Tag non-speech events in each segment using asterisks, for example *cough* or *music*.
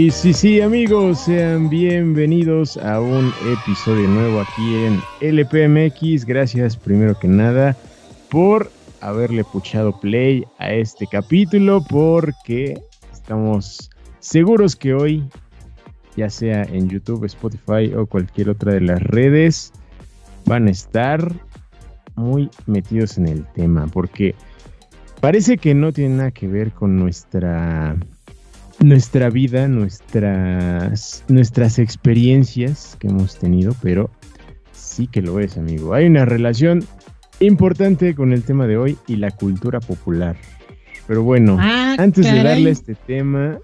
Y sí, sí, amigos, sean bienvenidos a un episodio nuevo aquí en LPMX. Gracias, primero que nada, por haberle puchado play a este capítulo, porque estamos seguros que hoy, ya sea en YouTube, Spotify o cualquier otra de las redes, van a estar muy metidos en el tema, porque parece que no tiene nada que ver con nuestra nuestra vida, nuestras, nuestras experiencias que hemos tenido, pero sí que lo es, amigo. Hay una relación importante con el tema de hoy y la cultura popular. Pero bueno, ah, antes de darle este tema,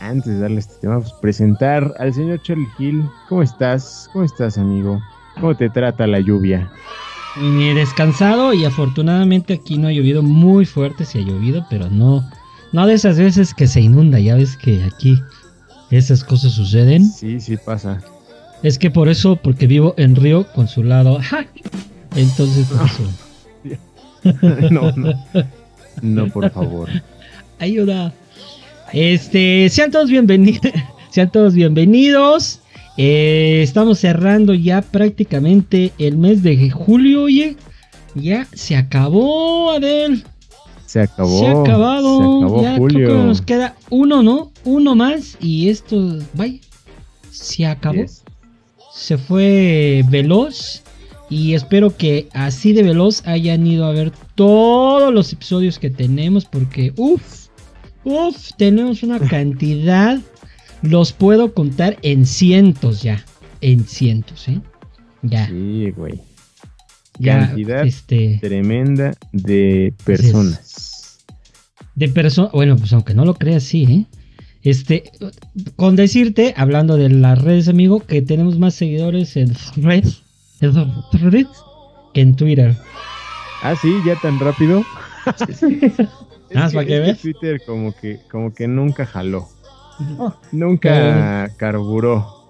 antes de darle este tema, pues presentar al señor Charlie Hill. ¿Cómo estás? ¿Cómo estás, amigo? ¿Cómo te trata la lluvia? descansado y afortunadamente aquí no ha llovido muy fuerte, sí ha llovido, pero no no de esas veces que se inunda, ya ves que aquí esas cosas suceden. Sí, sí pasa. Es que por eso, porque vivo en Río Consulado. *laughs* Entonces, por eso. *laughs* no, no. No, por favor. *laughs* Ayuda. Este, sean todos bienvenidos. sean todos bienvenidos. Eh, estamos cerrando ya prácticamente el mes de julio, oye. Ya se acabó, Adel. Se acabó. Se ha acabado. Se acabó ya Julio. Creo que nos queda uno, ¿no? Uno más y esto, vaya, se acabó. Se fue veloz y espero que así de veloz hayan ido a ver todos los episodios que tenemos porque, uff, uff, tenemos una *laughs* cantidad. Los puedo contar en cientos ya. En cientos, ¿eh? Ya. Sí, güey cantidad este, tremenda de personas. De personas, bueno, pues aunque no lo creas, sí, ¿eh? Este, con decirte, hablando de las redes, amigo, que tenemos más seguidores en redes, que en Twitter. Ah, sí, ya tan rápido. *laughs* Ah, para que veas. Twitter como que, como que nunca jaló. nunca carburó.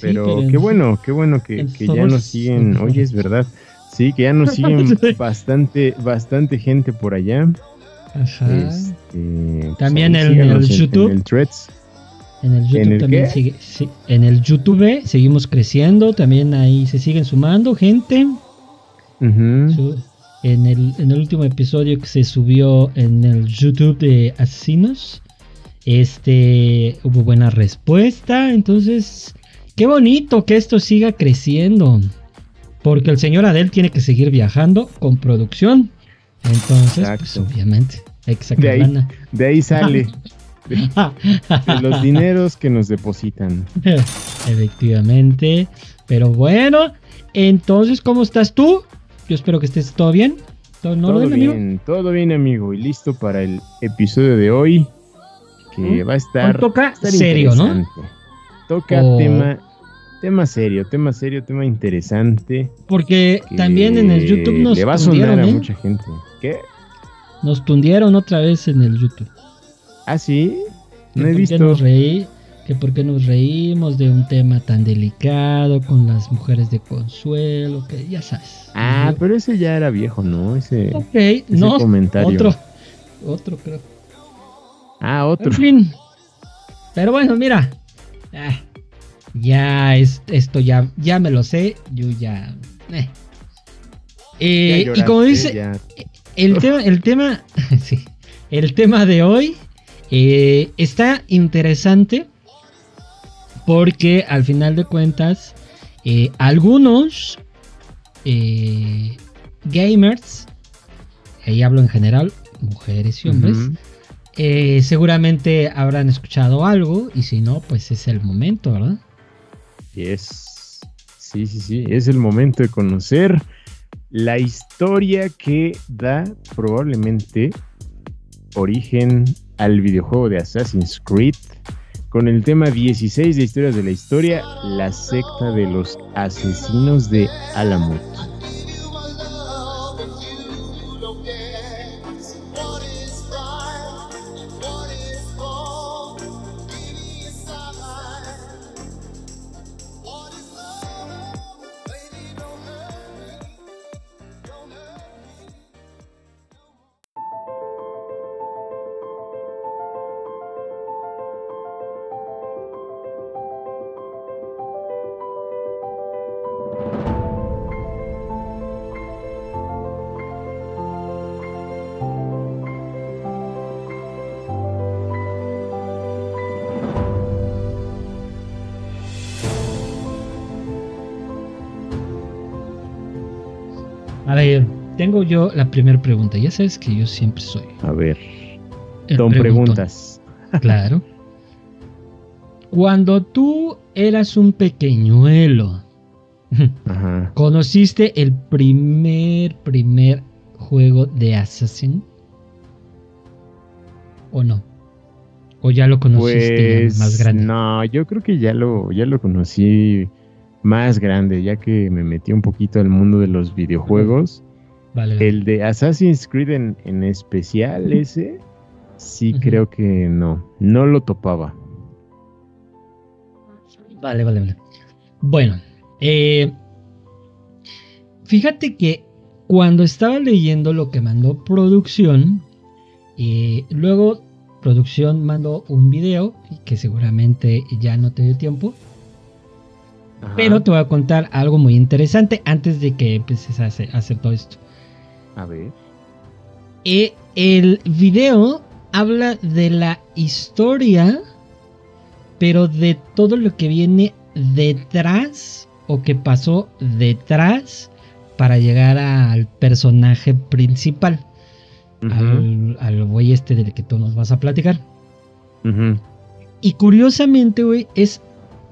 Pero, qué bueno, qué bueno que, que ya nos siguen. Oye, es verdad. Sí, que ya nos siguen *laughs* bastante, bastante gente por allá. Ajá. Este, también en, el YouTube. En el Threads. En el YouTube también sigue, en el YouTube seguimos creciendo, también ahí se siguen sumando gente. en, el, en el último episodio que se subió en el YouTube de Asesinos, este hubo buena respuesta, entonces qué bonito que esto siga creciendo. Porque el señor Adel tiene que seguir viajando con producción. Entonces, pues, obviamente, de ahí, De ahí sale. De, *laughs* los dineros que nos depositan. Efectivamente. Pero bueno, entonces, ¿cómo estás tú? Yo espero que estés todo bien. ¿Todo, bien, todo bien, amigo. Y listo para el episodio de hoy. Que ¿Mm? va a estar. toca serio, ¿no? Toca tema Tema serio, tema serio, tema interesante. Porque también en el YouTube nos le va a sonar a ¿eh? mucha gente. ¿Qué? Nos tundieron otra vez en el YouTube. ¿Ah, sí? No he visto. reí, que por qué nos reímos de un tema tan delicado con las mujeres de consuelo, que ya sabes. Ah, pero ese ya era viejo, ¿no? Ese, ese no, comentario. Otro, otro creo. Ah, otro. En fin. Pero bueno, mira. Ah, ya es, esto ya, ya me lo sé, yo ya... Eh. Eh, y como dice, el tema, el tema, *laughs* sí, el tema de hoy eh, está interesante porque al final de cuentas algunos gamers, y hablo en general, mujeres y hombres, seguramente habrán escuchado algo y si no, pues es el momento, ¿verdad? Es, sí, sí, sí, es el momento de conocer la historia que da probablemente origen al videojuego de Assassin's Creed con el tema 16 de historias de la historia, la secta de los asesinos de Alamut. La primera pregunta. Ya sabes que yo siempre soy. A ver. Don preguntas. Claro. Cuando tú eras un pequeñuelo, ¿conociste el primer, primer juego de Assassin? ¿O no? ¿O ya lo conociste pues, más grande? No, yo creo que ya lo, ya lo conocí más grande, ya que me metí un poquito al mundo de los videojuegos. Vale, El de Assassin's Creed en, especial, ese, sí creo que no, no lo topaba. Vale, vale, vale. Bueno, eh, fíjate que cuando estaba leyendo lo que mandó producción, eh, luego producción mandó un video que seguramente ya no te dio tiempo. Pero te voy a contar algo muy interesante antes de que empieces a hacer, todo esto. A ver. Eh, el video habla de la historia, pero de todo lo que viene detrás o que pasó detrás para llegar al personaje principal al, al güey este del que tú nos vas a platicar. Y curiosamente, güey, es,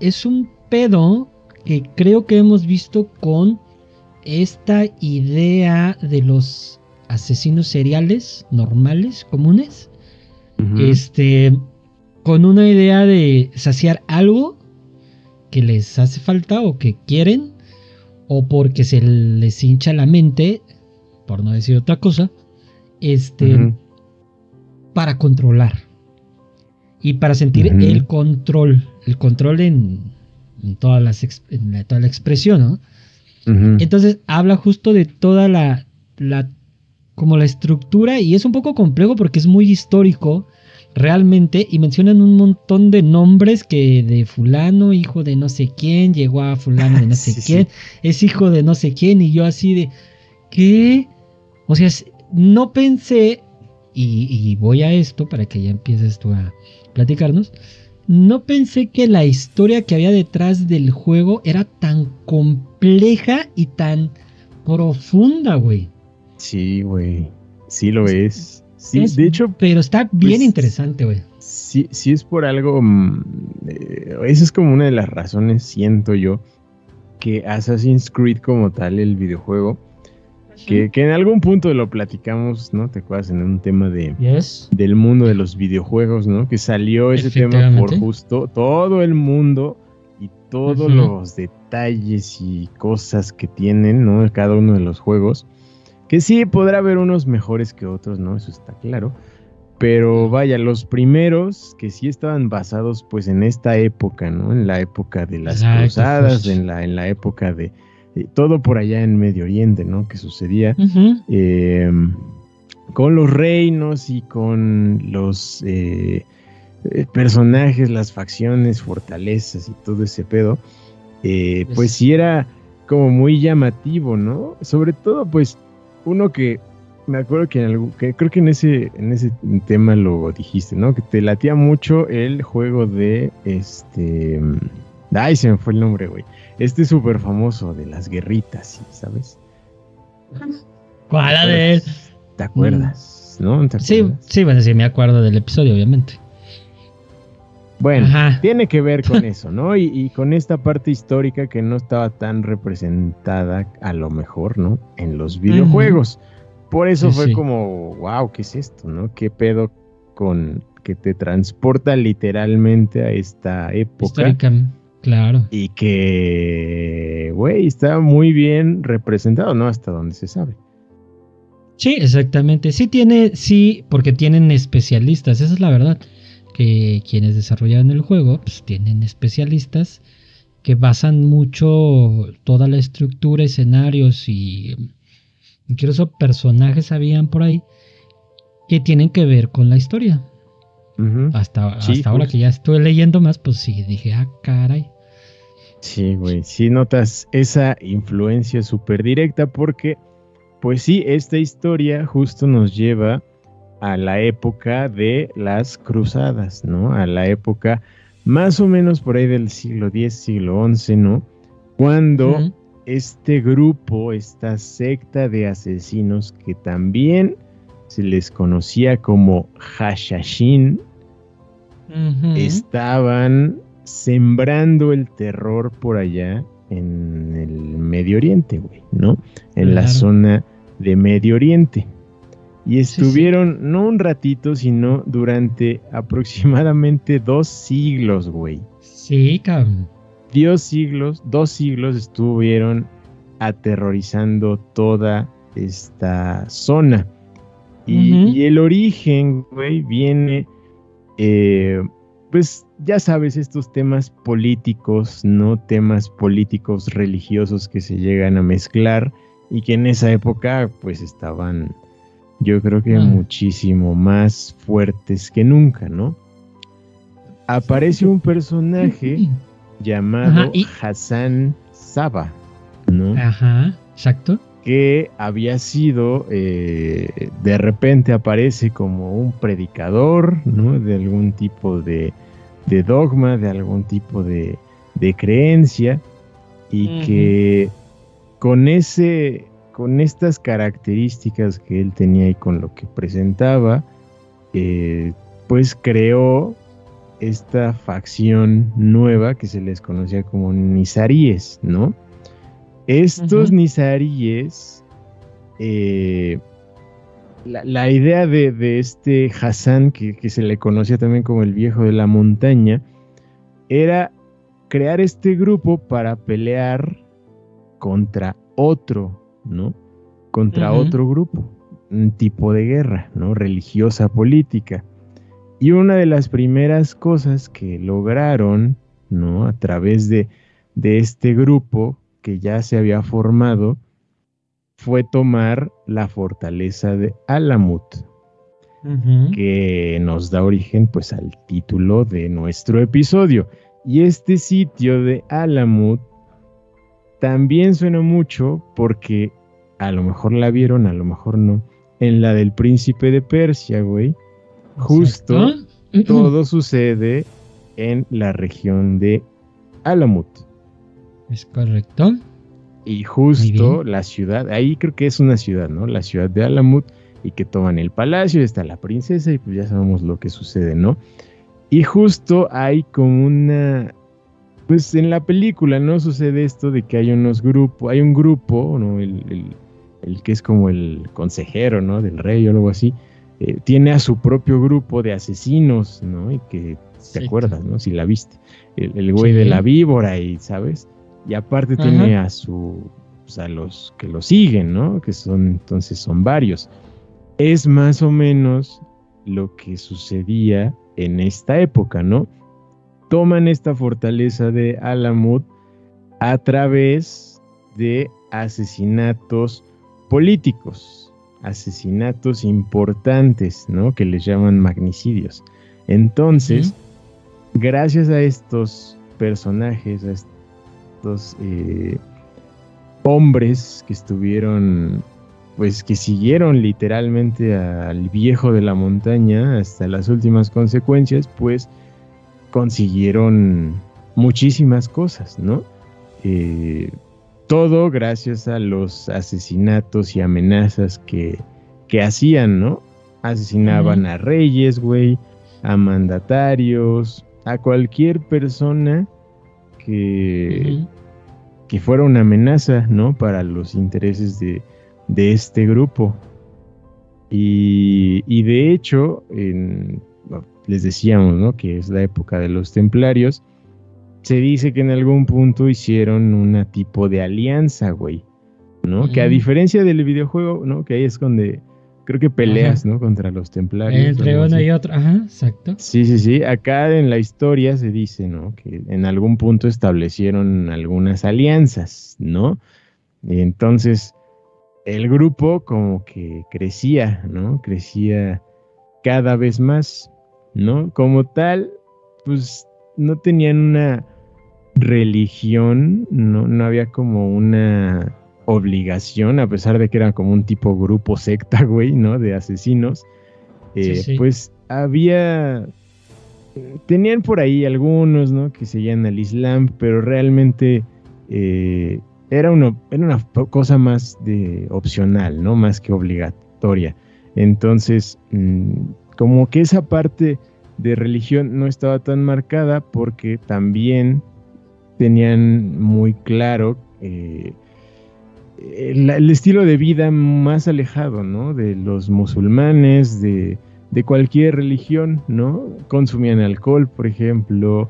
es un pedo que creo que hemos visto con esta idea de los asesinos seriales normales, comunes. Este, con una idea de saciar algo que les hace falta o que quieren, o porque se les hincha la mente, por no decir otra cosa, este, para controlar y para sentir el control, el control en, todas las, toda la expresión, ¿no? Entonces habla justo de toda la, la, como la estructura y es un poco complejo porque es muy histórico realmente y mencionan un montón de nombres que de fulano, hijo de no sé quién, llegó a fulano de no *laughs* sé quién, es hijo de no sé quién y yo así de, ¿qué? O sea, no pensé, y, voy a esto para que ya empieces tú a platicarnos, no pensé que la historia que había detrás del juego era tan compleja y tan profunda, güey. Sí, güey. Sí lo es. Sí, de hecho. Pero está bien pues, interesante, güey. Sí, sí es por algo. Mm, eh, esa es como una de las razones, siento yo, que Assassin's Creed como tal, el videojuego, que, en algún punto lo platicamos, ¿no? ¿Te acuerdas? En un tema de del mundo de los videojuegos, ¿no? Que salió ese tema por justo todo el mundo y todos los detalles y cosas que tienen, ¿no? Cada uno de los juegos. Que sí, podrá haber unos mejores que otros, ¿no? Eso está claro. Pero vaya, los primeros que sí estaban basados pues en esta época, ¿no? En la época de las cruzadas, en la, en la época de, eh, todo por allá en Medio Oriente, ¿no? Que sucedía em, con los reinos y con los eh, eh, personajes, las facciones, fortalezas y todo ese pedo. pues sí era como muy llamativo, ¿no? Sobre todo, pues, uno que me acuerdo que, en algún, que creo que en ese, en ese tema lo dijiste, ¿no? Que te latía mucho el juego de este. Ay, se me fue el nombre, güey. Este súper famoso de las guerritas, ¿sabes? ¿Cuál de él? ¿Te acuerdas? ¿No? Sí, sí, bueno, sí, me acuerdo del episodio, obviamente. Bueno, tiene que ver con *laughs* eso, ¿no? Y, con esta parte histórica que no estaba tan representada, a lo mejor, ¿no? En los videojuegos. Por eso fue como, wow, ¿qué es esto, no? ¿Qué pedo con que te transporta literalmente a esta época? Histórica Claro. Y que, güey, está muy bien representado, ¿no? Hasta donde se sabe. Sí, exactamente. Sí tiene, sí, porque tienen especialistas, esa es la verdad. Que quienes desarrollaron el juego, pues tienen especialistas que basan mucho toda la estructura, escenarios y incluso personajes habían por ahí que tienen que ver con la historia. Hasta, hasta ahora que ya estoy leyendo más, pues sí, dije, ah, caray. Sí, güey, sí notas esa influencia súper directa porque, pues sí, esta historia justo nos lleva a la época de las cruzadas, ¿no? A la época más o menos por ahí del siglo X, siglo XI, ¿no? Cuando este grupo, esta secta de asesinos que también se les conocía como Hashashin, estaban sembrando el terror por allá en el Medio Oriente, güey, ¿no? En la zona de Medio Oriente. Y estuvieron no un ratito, sino durante aproximadamente *laughs* dos siglos, güey. Sí, cabrón. Dios siglos, dos siglos estuvieron aterrorizando toda esta zona. Y, el origen, güey, viene, eh, pues ya sabes, estos temas políticos, ¿no? Temas políticos religiosos que se llegan a mezclar y que en esa época, pues estaban, yo creo que ah. muchísimo más fuertes que nunca, ¿no? Aparece un personaje llamado Hassan Saba, ¿no? Ajá, exacto. Que había sido, eh, de repente aparece como un predicador, ¿no? De algún tipo de, dogma, de algún tipo de, creencia, y que con ese, con estas características que él tenía y con lo que presentaba, eh, pues creó esta facción nueva que se les conocía como nizaríes, ¿no? Estos nizaríes, eh, la, idea de, este Hassan, que, que, se le conocía también como el viejo de la montaña, era crear este grupo para pelear contra otro, ¿no? Contra otro grupo, un tipo de guerra, ¿no? Religiosa, política. Y una de las primeras cosas que lograron, ¿no? A través de, este grupo que ya se había formado, fue tomar la fortaleza de Alamut, que nos da origen pues al título de nuestro episodio. Y este sitio de Alamut también suena mucho porque a lo mejor la vieron, a lo mejor no, en la del príncipe de Persia, güey, Justo todo sucede en la región de Alamut. Es correcto. Y justo la ciudad, ahí creo que es una ciudad, ¿no? La ciudad de Alamut y que toman el palacio y está la princesa y pues ya sabemos lo que sucede, ¿no? Y justo hay como una, pues en la película, ¿no? Sucede esto de que hay unos grupos, hay un grupo, ¿no? El, el, que es como el consejero, ¿no? Del rey o algo así, eh, tiene a su propio grupo de asesinos, ¿no? Y que te acuerdas, ¿no? Si la viste. El, güey de la víbora y, ¿sabes? Y aparte tiene a su, pues, a los que lo siguen, ¿no? Que son, entonces son varios. Es más o menos lo que sucedía en esta época, ¿no? Toman esta fortaleza de Alamut a través de asesinatos políticos, asesinatos importantes, ¿no? Que les llaman magnicidios. Entonces, gracias a estos personajes, a estos eh, hombres que estuvieron, pues que siguieron literalmente al viejo de la montaña hasta las últimas consecuencias, pues consiguieron muchísimas cosas, ¿no? Eh, todo gracias a los asesinatos y amenazas que, hacían, ¿no? Asesinaban a reyes, güey, a mandatarios, a cualquier persona que, que fuera una amenaza, ¿no? Para los intereses de, este grupo. Y, y de hecho, les decíamos, ¿no? Que es la época de los templarios se dice que en algún punto hicieron una tipo de alianza, güey. ¿No? Que a diferencia del videojuego, ¿no? Que ahí es donde creo que peleas, ¿no? Contra los templarios. Entre uno y otro, ajá, exacto. Sí, sí, sí. Acá en la historia se dice, ¿no? Que en algún punto establecieron algunas alianzas, ¿no? Y entonces el grupo como que crecía, ¿no? Crecía cada vez más, ¿no? Como tal, pues no tenían una religión, no, no había como una obligación, a pesar de que era como un tipo grupo *laughs* secta, güey, ¿no? De asesinos. Eh, pues había. Tenían por ahí algunos, ¿no? Que seguían al Islam, pero realmente eh, era una, era una cosa más de opcional, ¿no? Más que obligatoria. Entonces, mm, como que esa parte de religión no estaba tan marcada porque también tenían muy claro eh, el, estilo de vida más alejado, ¿no? De los musulmanes, de, cualquier religión, ¿no? Consumían alcohol, por ejemplo,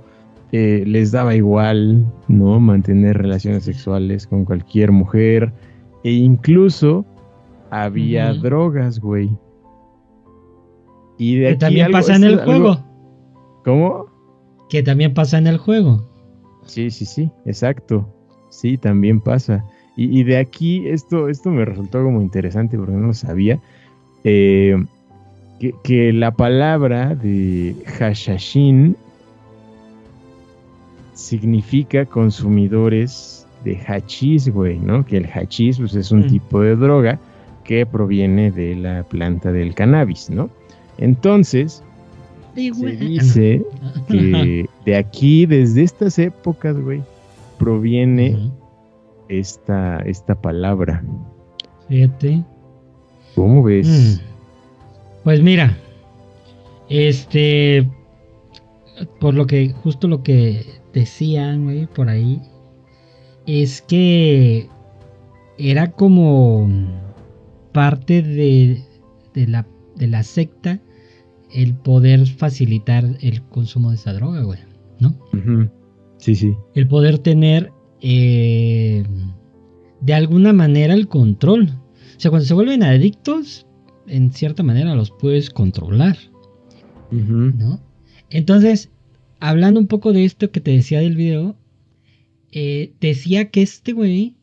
eh, les daba igual, ¿no? Mantener relaciones sexuales con cualquier mujer, e incluso había drogas, güey. Y de que también pasa en el juego. ¿Cómo? Que también pasa en el juego. Sí, sí, sí, exacto. Sí, también pasa. Y, de aquí, esto, esto me resultó como interesante porque no lo sabía. Eh, que, la palabra de hashashin significa consumidores de hachís, güey, ¿no? Que el hachís pues, es un mm. tipo de droga que proviene de la planta del cannabis, ¿no? Entonces, se dice *laughs* que de aquí, desde estas épocas, güey, proviene esta, esta palabra. Fíjate. ¿Cómo ves? Mm. Pues mira, este, por lo que, justo lo que decían, güey, por ahí, es que era como parte de, de, la, de la secta el poder facilitar el consumo de esa droga, güey, ¿no? Sí, sí. El poder tener eh, de alguna manera el control. O sea, cuando se vuelven adictos, en cierta manera los puedes controlar, ¿no? Entonces, hablando un poco de esto que te decía del video, eh, decía que este güey,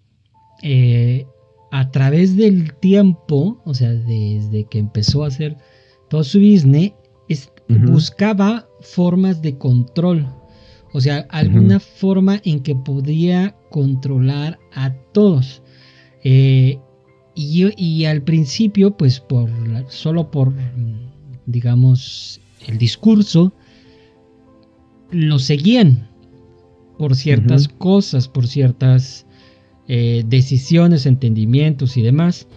eh, a través del tiempo, o sea, desde que empezó a hacer todo su business, buscaba formas de control. O sea, alguna forma en que podía controlar a todos. Eh, y, al principio, pues por solo por, digamos, el discurso, lo seguían por ciertas cosas, por ciertas eh, decisiones, entendimientos y demás.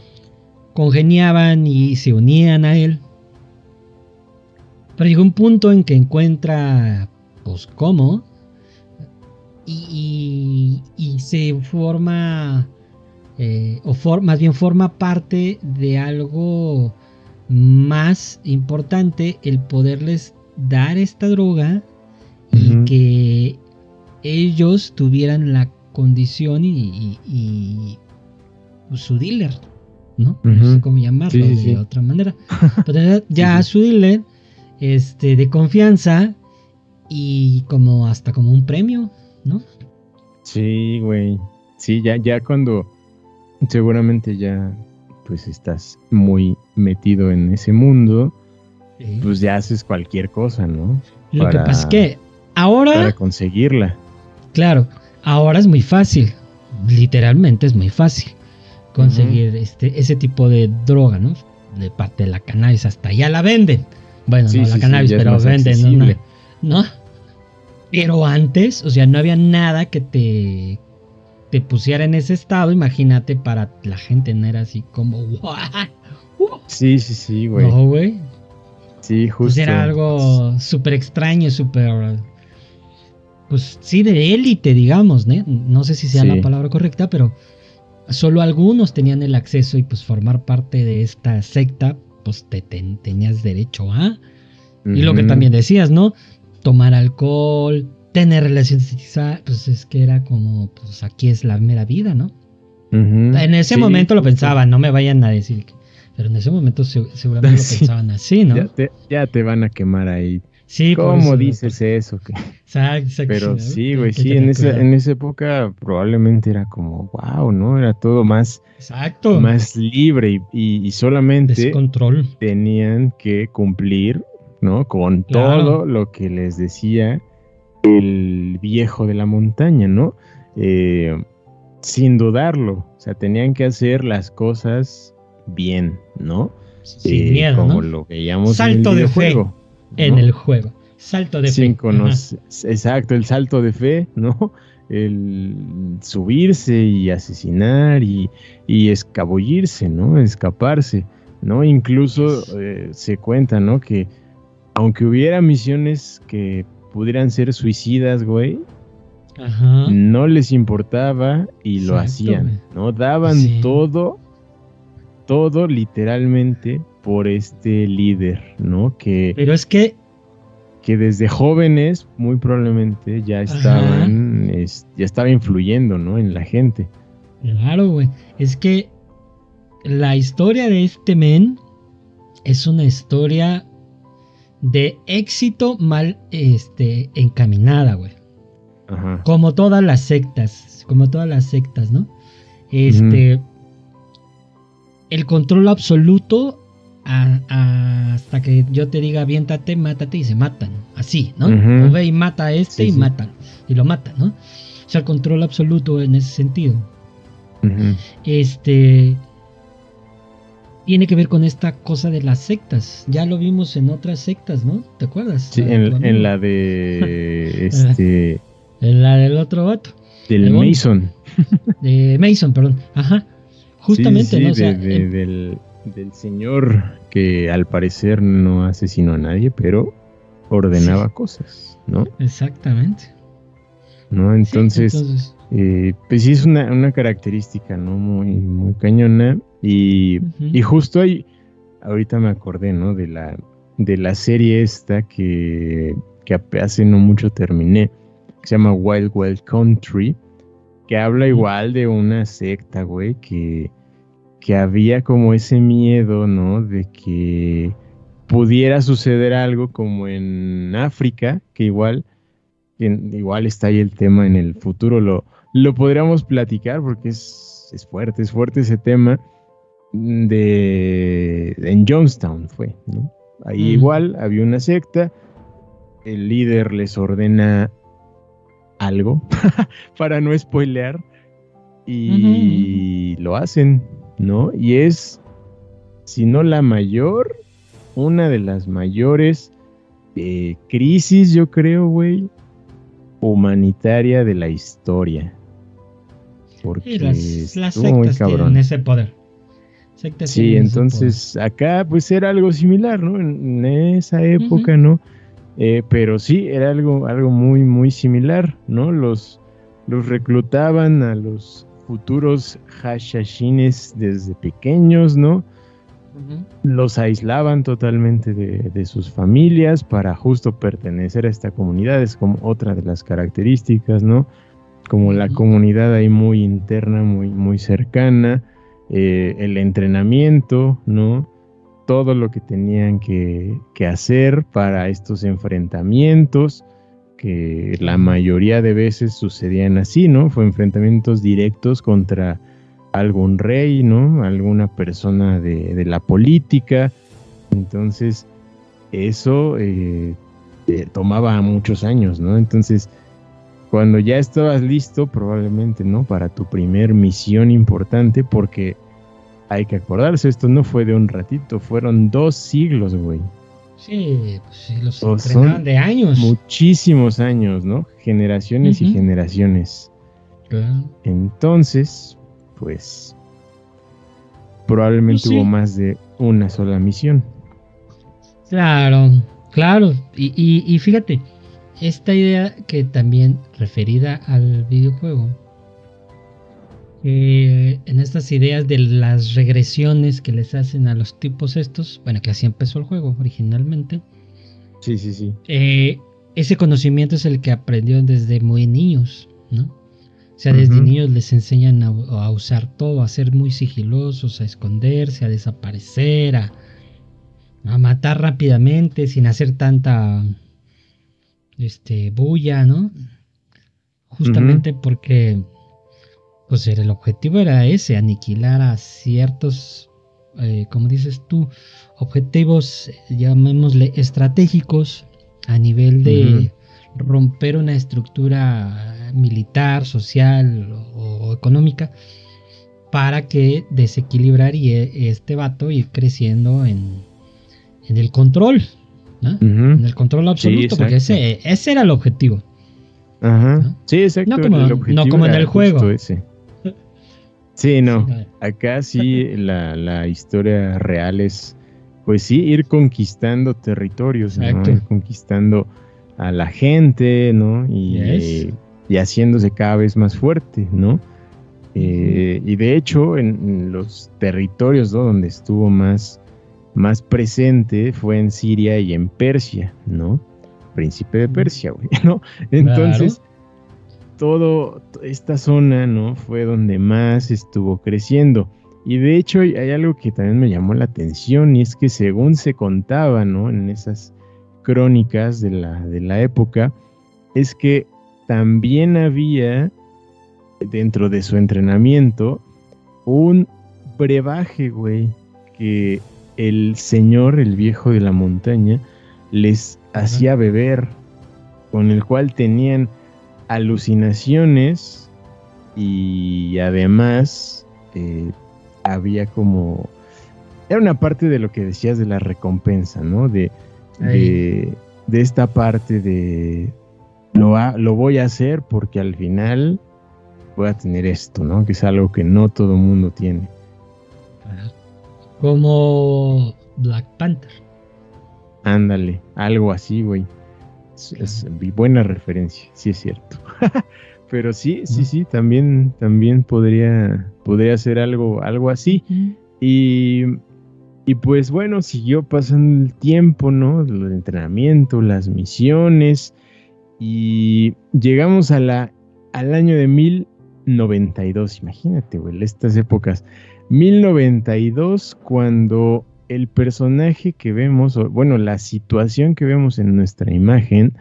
Congeniaban y se unían a él. Pero llegó un punto en que encuentra, pues, cómo. Y, se forma, eh, o más bien forma parte de algo más importante, el poderles dar esta droga y que ellos tuvieran la condición y, pues, su dealer, ¿no? No sé cómo llamarlo de otra manera. *laughs* Pero ya su dealer este, de confianza y como hasta como un premio, ¿no? Sí, güey. Sí, ya, ya cuando seguramente ya pues estás muy metido en ese mundo, pues ya haces cualquier cosa, ¿no? Lo que pasa es que ahora... Para conseguirla. Claro, ahora es muy fácil, literalmente es muy fácil conseguir este, ese tipo de droga, ¿no? De parte de la cannabis hasta ya la venden. Bueno, no la cannabis, pero venden, ¿no? Pero antes, o sea, no había nada que te, te pusiera en ese estado. Imagínate, para la gente no era así como, Sí, sí, sí, güey. No, güey. Sí, justo. Pues era algo súper extraño, súper. Pues sí, de élite, digamos, ¿no? No sé si sea la palabra correcta, pero solo algunos tenían el acceso y pues formar parte de esta secta pues te, tenías derecho a. Y lo que también decías, ¿no? Tomar alcohol, tener relaciones sexuales, pues es que era como, pues aquí es la mera vida, ¿no? En ese momento lo pensaban, no me vayan a decir que... Pero en ese momento seguramente lo *laughs* pensaban así, ¿no? Ya te, van a quemar ahí. Sí, ¿Cómo dices eso? *laughs* Pero sí, güey, sí, en esa, en esa época probablemente era como, wow, ¿no? Era todo más, Exacto. más libre y, solamente control tenían que cumplir, ¿no? Con todo lo que les decía el viejo de la montaña, ¿no? Eh, sin dudarlo, o sea, tenían que hacer las cosas bien, ¿no? Sin miedo, como lo veíamos Salto en el videojuego. En el juego. Salto de fe. Exacto, el salto de fe, ¿no? el subirse y asesinar y, escabullirse, ¿no? Escaparse, ¿no? Incluso eh, se cuenta, ¿no? Que aunque hubiera misiones que pudieran ser suicidas, güey, no les importaba y lo hacían, ¿no? Daban todo, todo literalmente por este líder, ¿no? Que, Pero es que... Que desde jóvenes muy probablemente ya estaban, ya estaba influyendo, ¿no? En la gente. Claro, güey. Es que la historia de este men es una historia de éxito mal este, encaminada, güey. Como todas las sectas, como todas las sectas, ¿no? Este, el control absoluto hasta que yo te diga aviéntate, mátate y se matan, así, ¿no? O ve y mata a este y matan, y lo matan, ¿no? O sea, el control absoluto en ese sentido. Este, tiene que ver con esta cosa de las sectas. Ya lo vimos en otras sectas, ¿no? ¿Te acuerdas? Sí, en, la de *laughs* este. en la del otro vato. Del Mason. De Mason, perdón. Ajá. Justamente, ¿no? del, del, señor que al parecer no asesinó a nadie, pero ordenaba cosas, ¿no? Exactamente. ¿No? Entonces, eh, pues sí es una, una característica, ¿no? Muy, muy cañona y, justo ahí, ahorita me acordé, ¿no? De la, de la serie esta que, que hace no mucho terminé, que se llama Wild Wild Country, que habla igual de una secta, güey, que, que había como ese miedo, ¿no? De que pudiera suceder algo como en África, que igual, igual está ahí el tema en el futuro, lo, lo podríamos platicar porque es, es fuerte, es fuerte ese tema de en Jonestown fue, ¿no? Ahí igual había una secta, el líder les ordena algo *laughs* para no spoilear y lo hacen, ¿no? Y es, si no la mayor, una de las mayores eh, crisis, yo creo, güey, humanitaria de la historia. Porque las, las sectas tienen ese poder sí, entonces acá pues era algo similar, ¿no? En, esa época, ¿no? Eh, pero sí, era algo, algo muy, muy similar, ¿no? Los, los reclutaban a los futuros hashashines desde pequeños, ¿no? Los aislaban totalmente de, de, sus familias para justo pertenecer a esta comunidad, es como otra de las características, ¿no? Como la comunidad ahí muy interna, muy, muy cercana, eh, el entrenamiento, ¿no? Todo lo que tenían que, hacer para estos enfrentamientos, que la mayoría de veces sucedían así, ¿no? Fue enfrentamientos directos contra algún rey, ¿no? Alguna persona de, la política. Entonces, eso eh, eh, tomaba muchos años, ¿no? Entonces, cuando ya estabas listo, probablemente, ¿no? Para tu primer misión importante, porque hay que acordarse, esto no fue de un ratito, fueron dos siglos, güey. Sí, pues los son de años. Muchísimos años, ¿no? Generaciones y generaciones. Entonces, pues, probablemente pues hubo más de una sola misión. Claro, claro. y fíjate, esta idea que también referida al videojuego, eh, en estas ideas de las regresiones que les hacen a los tipos estos, bueno, que así empezó el juego originalmente. Sí, sí, sí. Eh, ese conocimiento es el que aprendió desde muy niños, ¿no? O sea, desde niños les enseñan a, usar todo, a ser muy sigilosos, a esconderse, a desaparecer, a, a matar rápidamente sin hacer tanta este, bulla, ¿no? Justamente porque, pues el objetivo era ese, aniquilar a ciertos, eh, como dices tú, objetivos, llamémosle estratégicos, a nivel de romper una estructura militar, social o, económica, para que desequilibrar y e, este vato ir creciendo en, en el control, en el control absoluto, porque ese, ese era el objetivo. Ajá. Sí, exacto. No como, en el juego. Ese. Sí, no. Acá sí la, la, historia real es, pues sí, ir conquistando territorios, ¿no? ir conquistando a la gente, ¿no? Y, y, haciéndose cada vez más fuerte, ¿no? Eh, y de hecho, en, los territorios donde estuvo más, más presente fue en Siria y en Persia, ¿no? Príncipe de Persia, güey, *laughs* ¿no? Entonces, todo esta zona, ¿no? Fue donde más estuvo creciendo. Y de hecho hay algo que también me llamó la atención y es que según se contaba, ¿no? En esas crónicas de la, de la época, es que también había dentro de su entrenamiento un brebaje, güey, que el señor, el viejo de la montaña, les hacía beber, con el cual tenían alucinaciones y además eh, había como... Era una parte de lo que decías de la recompensa, ¿no? De, de, esta parte de... Lo, lo voy a hacer porque al final voy a tener esto, ¿no? Que es algo que no todo mundo tiene. Como Black Panther. Ándale, algo así, güey. Es, buena referencia, sí es cierto. *laughs* Pero sí, sí, sí, también, también podría, podría ser algo, algo así. Y, y, pues bueno, siguió pasando el tiempo, ¿no? El entrenamiento, las misiones. Y llegamos a la, al año de 1092, imagínate, güey, estas épocas. 1092 cuando el personaje que vemos, o bueno, la situación que vemos en nuestra imagen,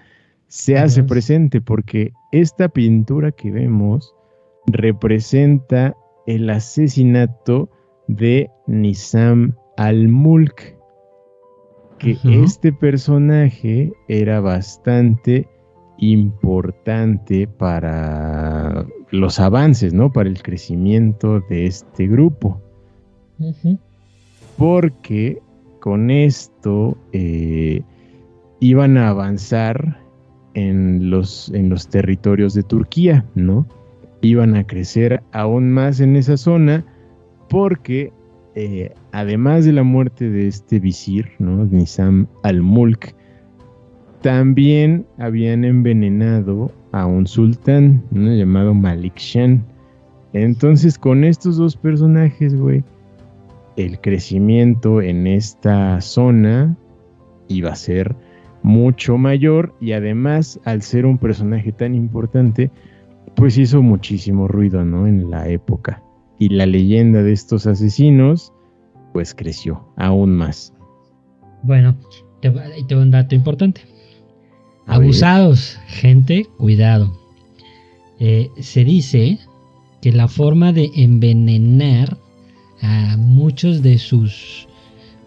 se hace presente porque esta pintura que vemos representa el asesinato de Nizam al-Mulk, que este personaje era bastante importante para los avances, ¿no? Para el crecimiento de este grupo porque con esto eh, iban a avanzar en los, en los territorios de Turquía, ¿no? Iban a crecer aún más en esa zona porque eh, además de la muerte de este visir, ¿no? Nizam al-Mulk, también habían envenenado a un sultán llamado Malik Shan. Entonces con estos dos personajes, güey, el crecimiento en esta zona iba a ser mucho mayor y además al ser un personaje tan importante pues hizo muchísimo ruido ¿no? en la época y la leyenda de estos asesinos pues creció aún más bueno te, te un dato importante abusados gente cuidado eh, se dice que la forma de envenenar a muchos de sus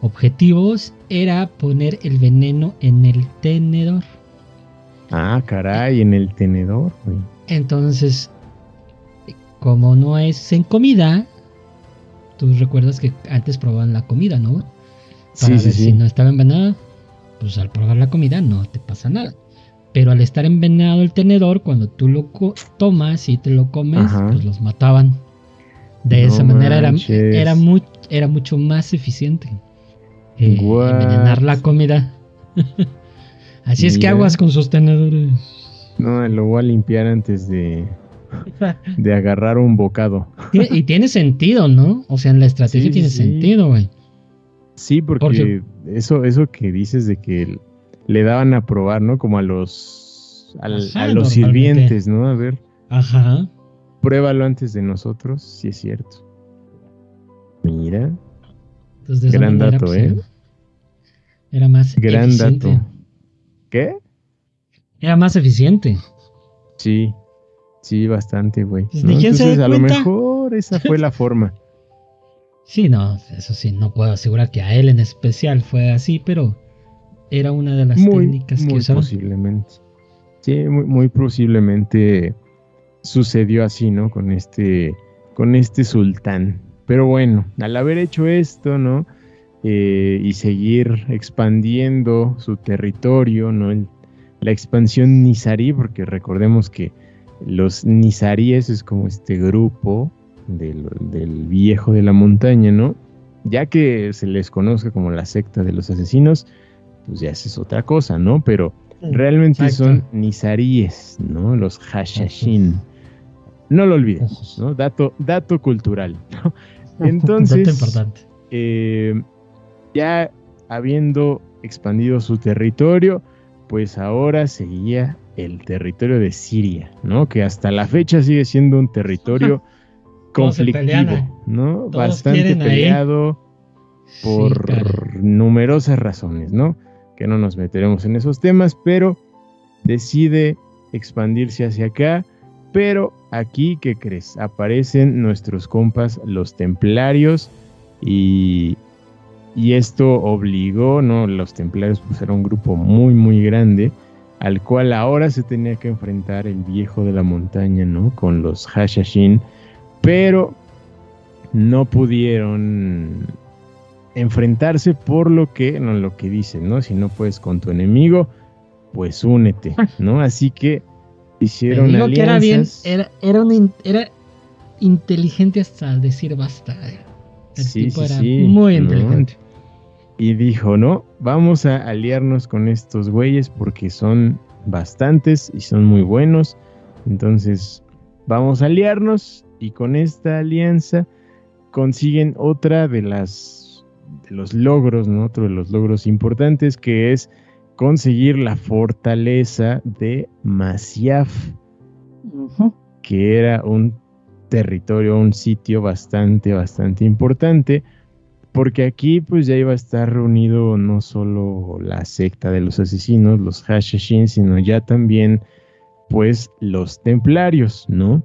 objetivos era poner el veneno en el tenedor. Ah, caray, en el tenedor. Entonces, como no es en comida, tú recuerdas que antes probaban la comida, ¿no? Para ver si no estaba envenenado, pues al probar la comida no te pasa nada. Pero al estar envenenado el tenedor, cuando tú lo tomas y te lo comes, pues los mataban. De esa manera era, era, era mucho más eficiente. Eh, envenenar la comida. *laughs* Así es que aguas con sus tenedores. No, lo voy a limpiar antes de, *laughs* de agarrar un bocado. Y tiene sentido, ¿no? O sea, en la estrategia tiene sentido, güey. Sí, porque, eso, eso que dices de que le daban a probar, ¿no? Como a los a los sirvientes, ¿no? A ver. Ajá pruébalo antes de nosotros, si es cierto. Mira. Gran dato, ¿eh? Era más Gran eficiente. dato. ¿Qué? Era más eficiente. Sí, sí, bastante, güey. Pues, Entonces, a lo mejor esa fue la forma. *laughs* Sí, no, eso sí, no puedo asegurar que a él en especial fue así, pero era una de las técnicas que muy Posiblemente. Sí, muy, muy posiblemente sucedió así, ¿no? Con este, con este sultán. Pero bueno, al haber hecho esto, ¿no? Eh, y seguir expandiendo su territorio, ¿no? la expansión nizarí, porque recordemos que los nizaríes es como este grupo del, viejo de la montaña, ¿no? Ya que se les conozca como la secta de los asesinos, pues ya es otra cosa, ¿no? Pero realmente son nizaríes, ¿no? Los hashashin. No lo olvides, ¿no? Dato, dato cultural, ¿no? *laughs* Entonces, importante. Eh, ya habiendo expandido su territorio, pues ahora seguía el territorio de Siria, ¿no? Que hasta la fecha sigue siendo un territorio *laughs* conflictivo, ¿no? Bastante peleado por numerosas razones, ¿no? Que no nos meteremos en esos temas, pero decide expandirse hacia acá, pero aquí, ¿qué crees? Aparecen nuestros compas los templarios y, y esto obligó, ¿no? Los templarios pues era un grupo muy, muy grande al cual ahora se tenía que enfrentar el viejo de la montaña, ¿no? Con los Hashashin, pero no pudieron enfrentarse por lo que, no lo que dicen, ¿no? Si no puedes con tu enemigo, pues únete, ¿no? Así que hicieron alianzas. que era bien, era, era, era inteligente hasta decir basta. El tipo era muy inteligente. Y dijo, no, vamos a aliarnos con estos güeyes porque son bastantes y son muy buenos. Entonces, vamos a aliarnos y con esta alianza consiguen otra de las de los logros, ¿no? Otro de los logros importantes que es conseguir la fortaleza de Masyaf, que era un territorio, un sitio bastante, bastante importante porque aquí pues ya iba a estar reunido no solo la secta de los asesinos, los Hashashin, sino ya también pues los templarios, ¿no?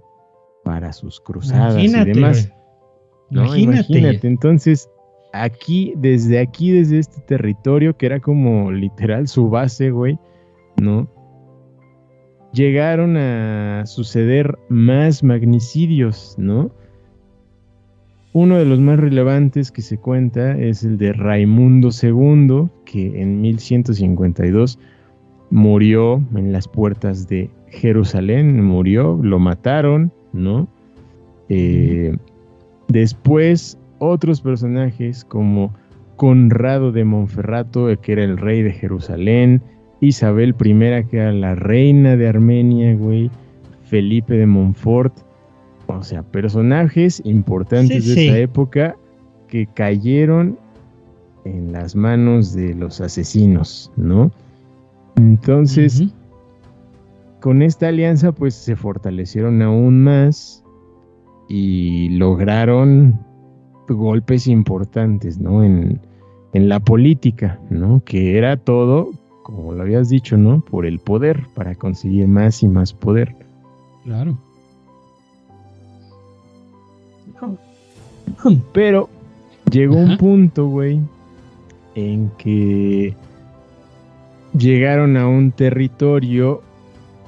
Para sus cruzadas y demás. ¿no? Imagínate. Entonces, aquí, desde aquí, desde este territorio, que era como literal su base, güey, ¿no? Llegaron a suceder más magnicidios, ¿no? Uno de los más relevantes que se cuenta es el de Raimundo II, que en 1152 murió en las puertas de Jerusalén, murió, lo mataron, ¿no? Eh, después, otros personajes como Conrado de Monferrato, que era el rey de Jerusalén, Isabel I, que era la reina de Armenia, güey, Felipe de Montfort, o sea, personajes importantes de esa época que cayeron en las manos de los asesinos, ¿no? Entonces, con esta alianza, pues se fortalecieron aún más y lograron golpes importantes, ¿no? En, en la política, ¿no? Que era todo, como lo habías dicho, ¿no? Por el poder, para conseguir más y más poder. Claro. *laughs* Pero llegó un punto, güey, en que llegaron a un territorio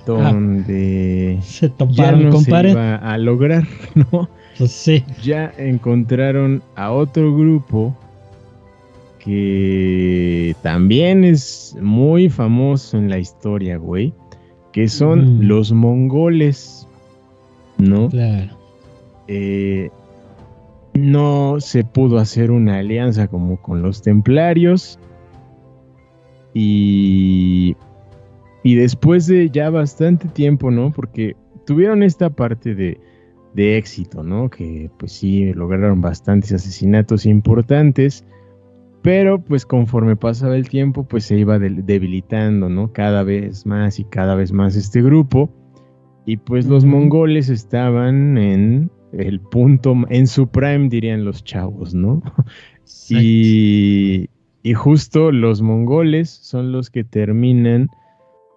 donde se toparon ya no se iba a lograr, *laughs* ¿no? Sí. Ya encontraron a otro grupo que también es muy famoso en la historia, güey, que son mm. los mongoles, ¿no? Claro. Eh, no se pudo hacer una alianza como con los templarios. Y, y después de ya bastante tiempo, ¿no? Porque tuvieron esta parte de, de éxito, ¿no? Que pues sí, lograron bastantes asesinatos importantes. Pero pues conforme pasaba el tiempo, pues se iba debilitando, ¿no? Cada vez más y cada vez más este grupo. Y pues los mongoles estaban en el punto en su prime, dirían los chavos, ¿no? Y, y, justo los mongoles son los que terminan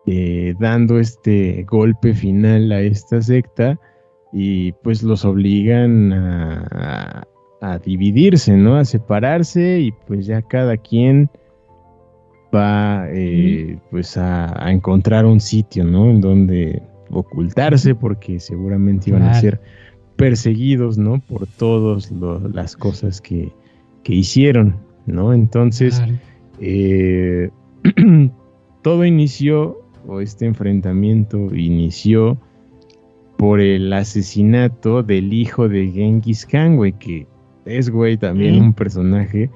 eh, dando este golpe final a esta secta y pues los obligan a, a, dividirse, ¿no? A separarse y pues ya cada quien va eh, pues a, a, encontrar un sitio, ¿no? En donde ocultarse porque seguramente iban a ser perseguidos, ¿no? Por todas las cosas que, hicieron, ¿no? Entonces, eh, *clears throat* todo inició o este enfrentamiento inició por el asesinato del hijo de Genghis Khan, güey, que es, güey, también un personaje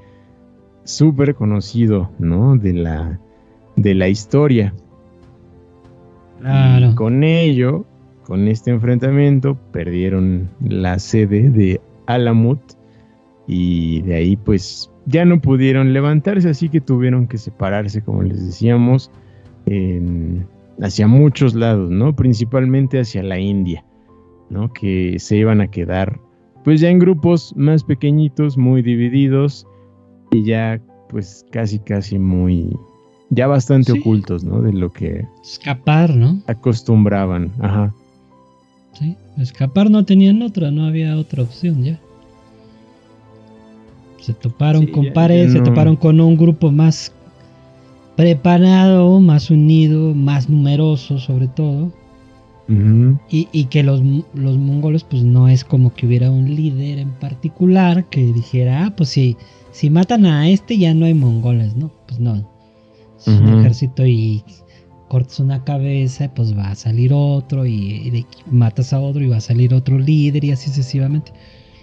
súper conocido, ¿no? De la, de la historia. Claro. Y con ello, con este enfrentamiento, perdieron la sede de Alamut y de ahí pues ya no pudieron levantarse, así que tuvieron que separarse, como les decíamos, hacia muchos lados, ¿no? Principalmente hacia la India, ¿no? Que se iban a quedar pues ya en grupos más pequeñitos, muy divididos y ya pues casi casi muy ya bastante ocultos, ¿no? De lo que escapar, ¿no? Acostumbraban, ajá. Sí, escapar no tenían otra, no había otra opción ya. Se toparon con pared, se toparon con un grupo más preparado, más unido, más numeroso sobre todo. y, que los, los mongoles pues no es como que hubiera un líder en particular que dijera, ah, pues si, si matan a este ya no hay mongoles, ¿no? Pues no. Si un ejército y cortas una cabeza, pues va a salir otro y, matas a otro y va a salir otro líder y así sucesivamente.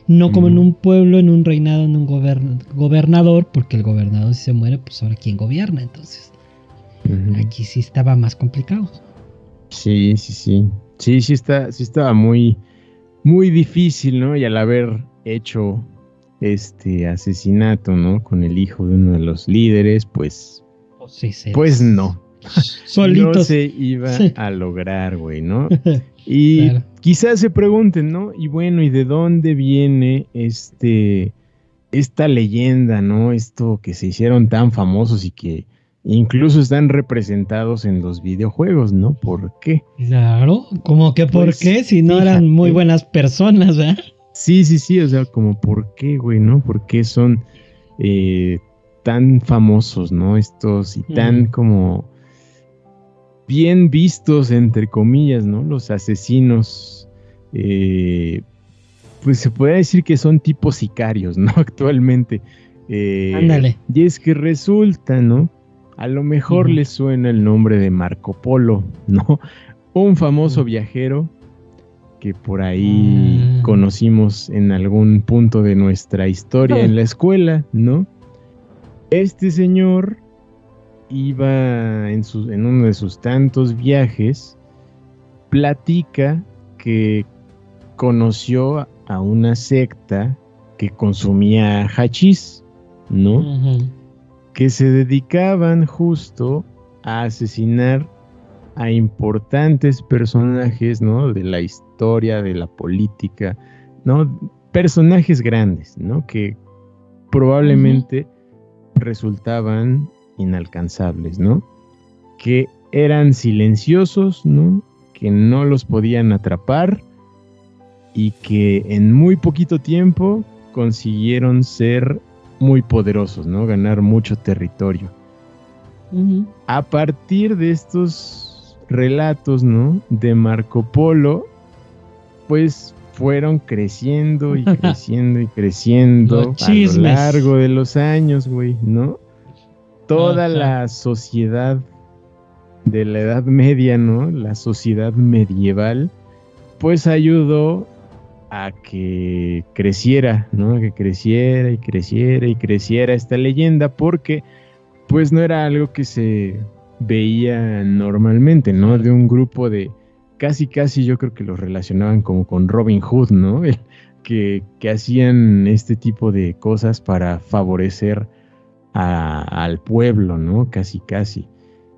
No como en un pueblo, en un reinado, en un gobernador, porque el gobernador si se muere, pues ahora quién gobierna. Entonces, aquí sí estaba más complicado. Sí, sí, sí. Sí, sí, está, sí estaba muy, muy difícil, ¿no? Y al haber hecho este asesinato, ¿no? Con el hijo de uno de los líderes, pues, pues, pues no. *laughs* Solitos. No se iba a lograr, güey, ¿no? *laughs* Y quizás se pregunten, ¿no? Y bueno, ¿y de dónde viene este esta leyenda, ¿no? Esto que se hicieron tan famosos y que incluso están representados en los videojuegos, ¿no? ¿Por qué? Claro, como que por pues, qué si no eran muy buenas personas, ¿eh? Sí, sí, sí, o sea, como por qué, güey, ¿no? ¿Por qué son eh, tan famosos, ¿no? Estos y tan como bien vistos, entre comillas, ¿no? Los asesinos, eh, pues se puede decir que son tipos sicarios, ¿no? *laughs* Actualmente. Eh, Ándale. Y es que resulta, ¿no? A lo mejor les suena el nombre de Marco Polo, ¿no? Un famoso viajero que por ahí ah. conocimos en algún punto de nuestra historia en la escuela, ¿no? Este señor iba en, en uno de sus tantos viajes, platica que conoció a una secta que consumía hachís, ¿no? Que se dedicaban justo a asesinar a importantes personajes, ¿no? De la historia, de la política, ¿no? Personajes grandes, ¿no? Que probablemente resultaban inalcanzables, ¿no? Que eran silenciosos, ¿no? Que no los podían atrapar y que en muy poquito tiempo consiguieron ser muy poderosos, ¿no? Ganar mucho territorio. A partir de estos relatos, ¿no? De Marco Polo, pues fueron creciendo y *laughs* creciendo y creciendo a lo largo de los años, güey, ¿no? Toda la sociedad de la Edad Media, ¿no? La sociedad medieval, pues ayudó a que creciera, ¿no? Que creciera y creciera y creciera esta leyenda porque pues no era algo que se veía normalmente, ¿no? De un grupo de casi casi yo creo que lo relacionaban como con Robin Hood, ¿no? *laughs* que, que hacían este tipo de cosas para favorecer al pueblo, ¿no? Casi, casi.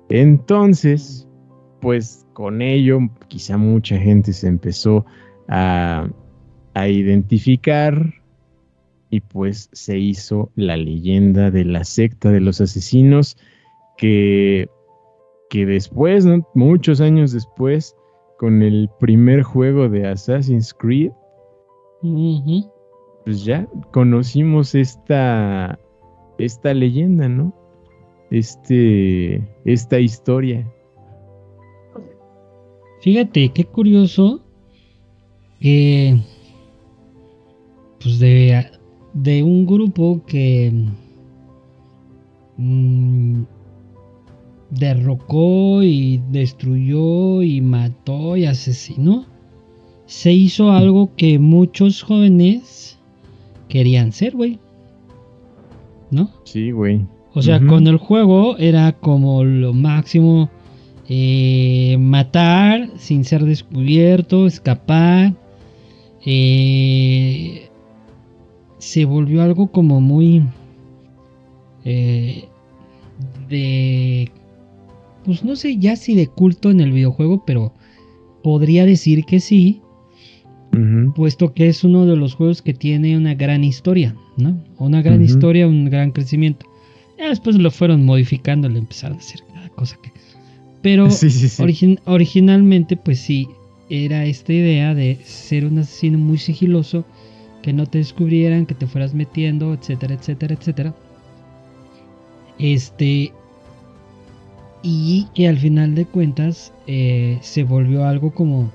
Entonces, pues con ello quizá mucha gente se empezó a, a identificar y pues se hizo la leyenda de la secta de los asesinos que, que después, muchos años después, con el primer juego de Assassin's Creed, pues ya conocimos esta, esta leyenda, ¿no? Este, esta historia. Fíjate, qué curioso que, pues de, de un grupo que mm, derrocó y destruyó y mató y asesinó, se hizo algo que muchos jóvenes querían ser, güey. ¿No? Sí, güey. O sea, con el juego era como lo máximo eh, matar sin ser descubierto, escapar. Eh, se volvió algo como muy eh, de pues no sé ya si de culto en el videojuego pero podría decir que sí puesto que es uno de los juegos que tiene una gran historia no una gran historia un gran crecimiento ya después lo fueron modificando le empezaron a hacer cada cosa que pero *laughs* originalmente pues sí era esta idea de ser un asesino muy sigiloso que no te descubrieran, que te fueras metiendo, etcétera, etcétera, etcétera. Este. Y que al final de cuentas eh, se volvió algo como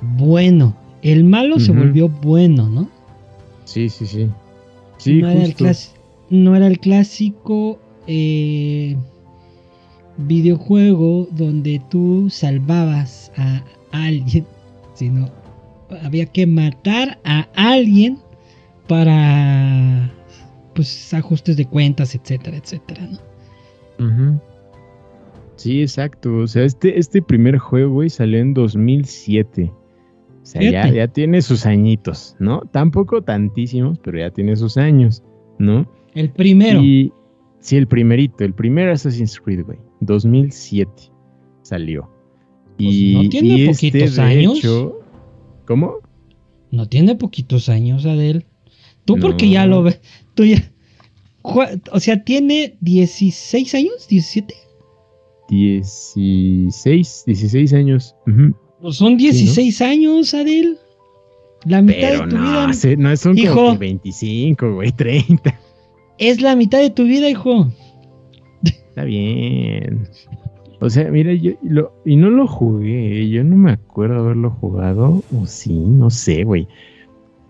bueno. El malo se volvió bueno, ¿no? Sí, sí, sí. sí no, Era el no, Era el clásico eh, videojuego donde tú salvabas a alguien, *laughs* sino había que matar a alguien para pues ajustes de cuentas, etcétera, etcétera, ¿no? Sí, exacto. O sea, este, este primer juego, güey, salió en 2007. O sea, ya, ya, tiene sus añitos, ¿no? Tampoco tantísimos, pero ya tiene sus años, ¿no? El primero. Y, sí, el primerito, el primer Assassin's Creed, güey. 2007 salió. Pues y, no tiene este, poquitos años. ¿Cómo? No tiene poquitos años, Adel. Tú porque ya lo ves. Tú ya. O sea, tiene 16 años, 17. 16, 16 años. Pues son 16 años, Adel. La mitad de tu vida. no es un hijo, 25, güey, 30. Es la mitad de tu vida, hijo. Está bien. O sea, mira, yo lo, y no lo jugué, yo no me acuerdo haberlo jugado, o sí, no sé, güey.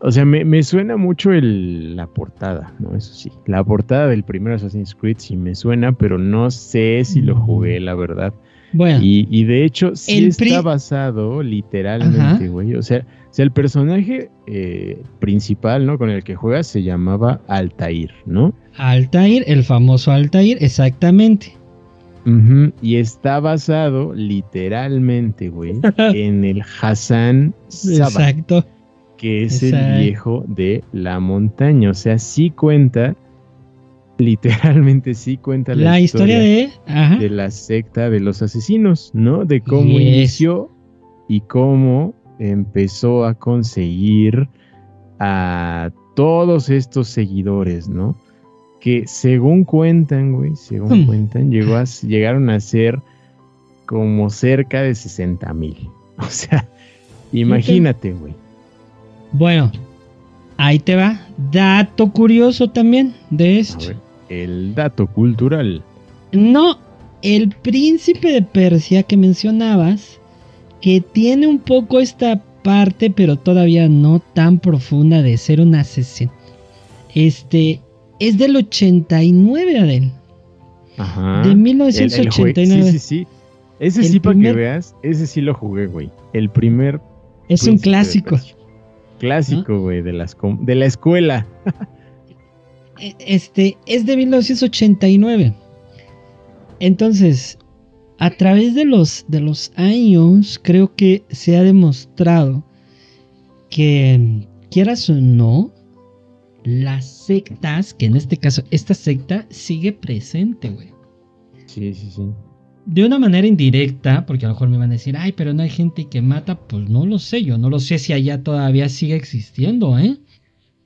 O sea, me, suena mucho el, la portada, ¿no? Eso sí. La portada del primer Assassin's Creed sí me suena, pero no sé si lo jugué, la verdad. Bueno. Y, de hecho, sí está basado literalmente, güey. O sea, sea, el personaje eh, principal, ¿no? Con el que juegas se llamaba Altair, ¿no? Altair, el famoso Altair, exactamente. Y está basado literalmente, güey, *laughs* en el Hassan Exacto. que es el viejo de la montaña. O sea, sí cuenta, literalmente sí cuenta la, historia, de, de, la secta de los asesinos, ¿no? De cómo inició y cómo empezó a conseguir a todos estos seguidores, ¿no? que según cuentan, güey, según hmm. cuentan, llegó a, llegaron a ser como cerca de 60 mil. *laughs* O sea, imagínate, güey. Bueno, ahí te va. Dato curioso también de esto. El dato cultural. No, el príncipe de Persia que mencionabas, que tiene un poco esta parte, pero todavía no tan profunda de ser un asesino. Este, es del 89, Adel. Ajá. De 1989. sí, sí, sí. Ese sí, para que veas, ese sí lo jugué, güey. El primer. Es un clásico. Clásico, güey, de, de la escuela. *laughs* E, este, es de 1989. Entonces, a través de los, de los años, creo que se ha demostrado que, quieras o no, las sectas, que en este caso esta secta sigue presente, güey. Sí, sí, sí. De una manera indirecta, porque a lo mejor me van a decir, ay, pero no hay gente que mata, pues no lo sé, yo no lo sé si allá todavía sigue existiendo, ¿eh?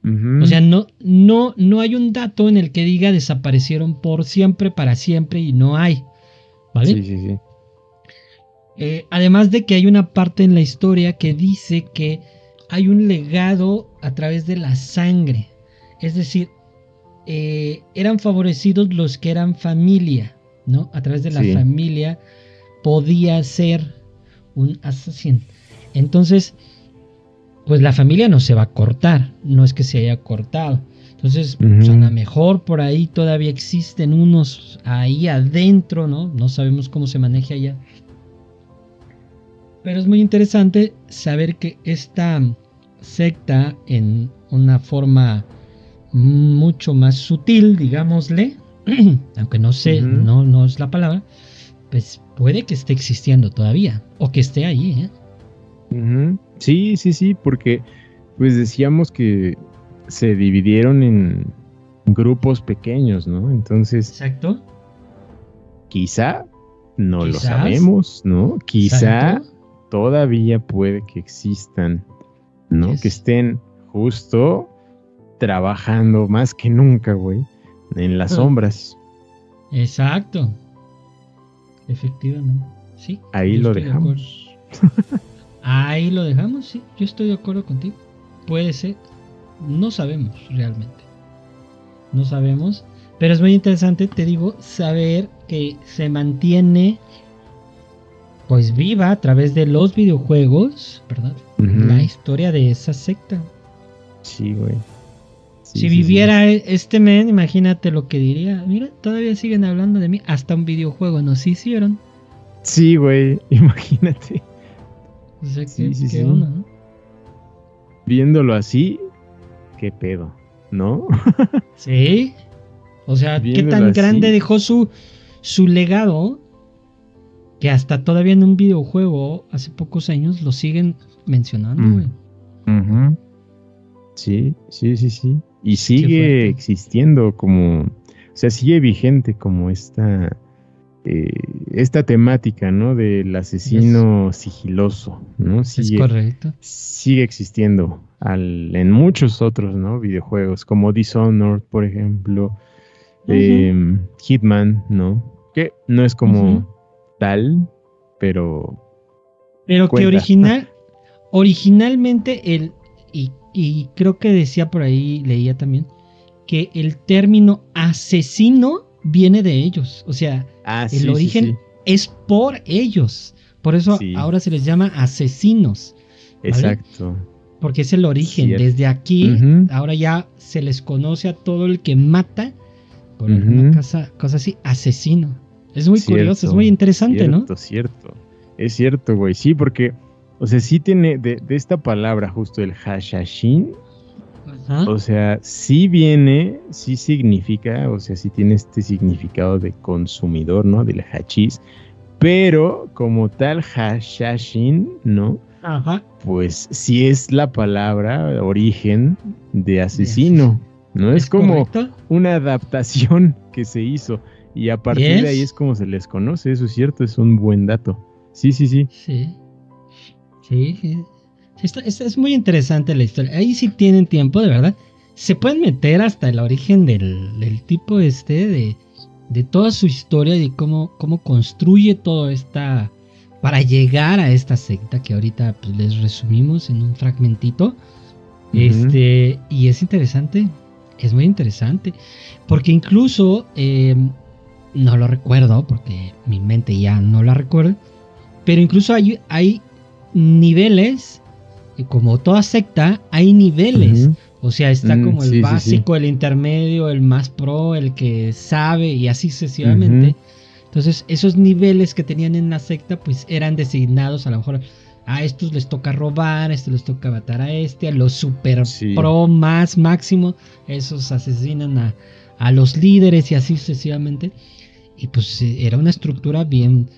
O sea, no, no, no hay un dato en el que diga desaparecieron por siempre, para siempre y no hay. ¿Vale? Sí, sí, sí. Eh, además de que hay una parte en la historia que dice que hay un legado a través de la sangre. Es decir, eh, eran favorecidos los que eran familia, ¿no? A través de la familia podía ser un asesino. Entonces, pues la familia no se va a cortar, no es que se haya cortado. Entonces, pues, a lo mejor por ahí todavía existen unos ahí adentro, ¿no? No sabemos cómo se maneja allá. Pero es muy interesante saber que esta secta en una forma mucho más sutil, digámosle, *clears throat* aunque no sé, no, no es la palabra, pues puede que esté existiendo todavía o que esté ahí. ¿eh? Sí, sí, sí, porque pues decíamos que se dividieron en grupos pequeños, ¿no? Entonces. Exacto. Quizá, no lo sabemos, ¿no? Quizá todavía puede que existan, ¿no? Que estén justo trabajando más que nunca, güey, en las ah. sombras. Exacto. Efectivamente. Sí. Ahí lo dejamos. *laughs* Ahí lo dejamos, sí. Yo estoy de acuerdo contigo. Puede ser. No sabemos realmente. No sabemos. Pero es muy interesante, te digo, saber que se mantiene pues viva a través de los videojuegos, ¿verdad? La historia de esa secta. Sí, güey. si viviera e-, este men, imagínate lo que diría. Mira, todavía siguen hablando de mí. Hasta un videojuego nos hicieron. Sí, güey, *laughs* imagínate. O sea, ¿qué, ¿qué onda, no? Viéndolo así, qué pedo, ¿no? *laughs* sí. O sea, qué tan grande dejó su, su legado que hasta todavía en un videojuego hace pocos años lo siguen mencionando, mm. güey. Sí, sí, sí, sí. Y sigue existiendo como, o sea, sigue vigente como esta, eh, esta temática, ¿no? Del asesino sigiloso, ¿no? es correcto. Sigue existiendo en muchos otros ¿no? videojuegos, como Dishonored, por ejemplo, em, Hitman, ¿no? Que no es como tal, pero... Pero que original, *laughs* originalmente el, y, creo que decía por ahí, leía también, que el término asesino viene de ellos, o sea, ah, el origen es por ellos, por eso ahora se les llama asesinos. Exacto porque es el origen. Desde aquí, ahora ya se les conoce a todo el que mata por una cosa, así, asesino. Es muy curioso, es muy interesante, ¿no? Cierto, cierto. Es cierto, güey. Sí, porque, o sea, sí tiene de, esta palabra justo el hashashin. O sea, sí viene, sí significa, o sea, sí tiene este significado de consumidor, ¿no? Del hachís. Pero como tal hashashin, ¿no? Ajá. Pues sí es la palabra origen de asesino. ¿No? Es, como una adaptación *laughs* que se hizo. Y a partir de ahí es como se les conoce. Eso es cierto, es un buen dato. Sí, sí, sí. Sí. Sí. Es muy interesante la historia. Ahí sí tienen tiempo, de verdad. Se pueden meter hasta el origen del, del tipo este, de, de toda su historia y cómo, cómo construye toda esta para llegar a esta secta que ahorita pues, les resumimos en un fragmentito. Este, y es interesante, es muy interesante, porque incluso, eh, no lo recuerdo, porque mi mente ya no la recuerda, pero incluso hay, hay niveles, como toda secta, hay niveles. O sea, está mm, como el básico, el intermedio, el más pro, el que sabe y así sucesivamente. Entonces, esos niveles que tenían en la secta, pues eran designados a lo mejor a estos les toca robar, a estos les toca matar a este, a los super pro más máximo, esos asesinan a, a, los líderes y así sucesivamente. Y pues era una estructura bien.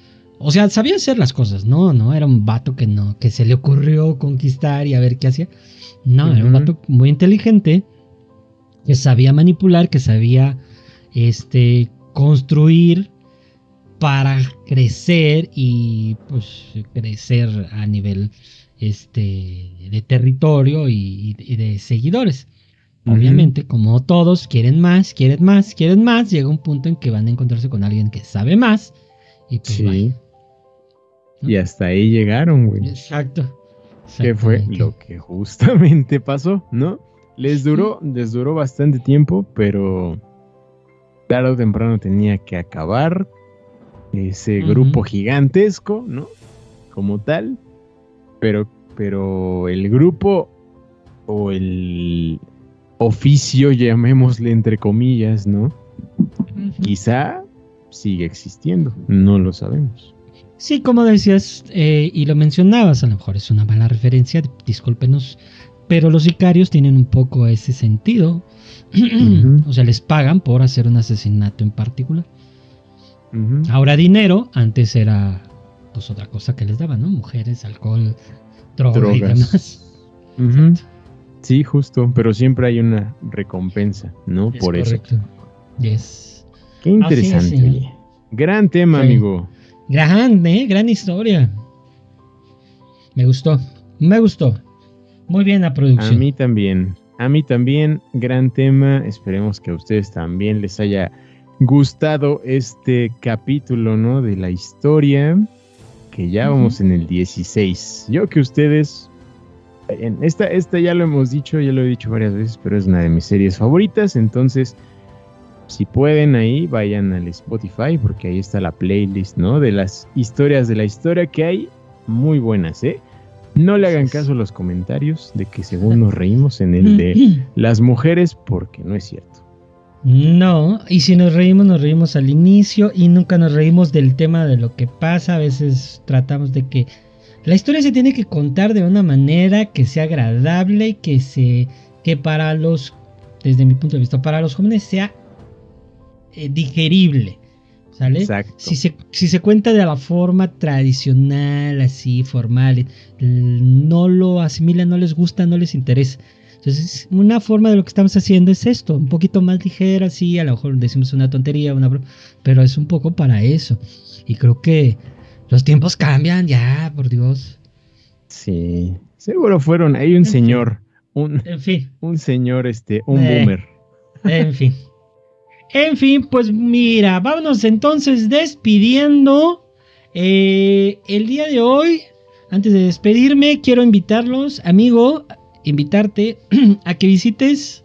O sea, sabía hacer las cosas, no, no, era un vato que no, que se le ocurrió conquistar y a ver qué hacía. No, era un vato muy inteligente, que sabía manipular, que sabía este construir para crecer y pues crecer a nivel este de territorio y, de seguidores. Obviamente, como todos quieren más, quieren más, quieren más, llega un punto en que van a encontrarse con alguien que sabe más y pues sí. Y hasta ahí llegaron, güey. Exacto. Que fue lo que justamente pasó, ¿no? Les duró, les duró bastante tiempo, pero tarde o temprano tenía que acabar ese grupo gigantesco, ¿no? Como tal, pero, pero el grupo o el oficio, llamémosle entre comillas, ¿no? Quizá sigue existiendo, no lo sabemos. Sí, como decías eh, y lo mencionabas, a lo mejor es una mala referencia, discúlpenos, pero los sicarios tienen un poco ese sentido. *clears throat* o sea, les pagan por hacer un asesinato en particular. Ahora dinero, antes era pues otra cosa que les daban, ¿no? Mujeres, alcohol, drogas, y demás. Sí, justo, pero siempre hay una recompensa, ¿no? por correcto. eso. Yes. Qué interesante. Gran tema, amigo. Gran, ¿eh? Gran historia. Me gustó, me gustó. Muy bien la producción. A mí también. A mí también, gran tema. Esperemos que a ustedes también les haya gustado este capítulo, ¿no? De la historia. Que ya vamos en el 16. Yo que ustedes. En esta, esta ya lo hemos dicho, ya lo he dicho varias veces, pero es una de mis series favoritas. Entonces, si pueden ahí, vayan al Spotify, porque ahí está la playlist, ¿no? De las historias de la historia que hay muy buenas, ¿eh? No le hagan caso a los comentarios de que según nos reímos en el de las mujeres, porque no es cierto. No, y si nos reímos, nos reímos al inicio y nunca nos reímos del tema de lo que pasa. A veces tratamos de que la historia se tiene que contar de una manera que sea agradable, que se que para los desde mi punto de vista para los jóvenes sea eh, digerible. ¿Sale? Si se, si se cuenta de la forma tradicional, así, formal, no lo asimilan, no les gusta, no les interesa. Entonces, una forma de lo que estamos haciendo es esto, un poquito más ligera, sí, a lo mejor decimos una tontería, una pero es un poco para eso. Y creo que los tiempos cambian ya, por Dios. Sí, seguro fueron, hay un señor, un, en fin. un señor, este, un eh, boomer. En fin. En fin, pues mira, vámonos entonces despidiendo. Eh, el día de hoy, antes de despedirme, quiero invitarlos, amigo, invitarte *clears throat* a que visites.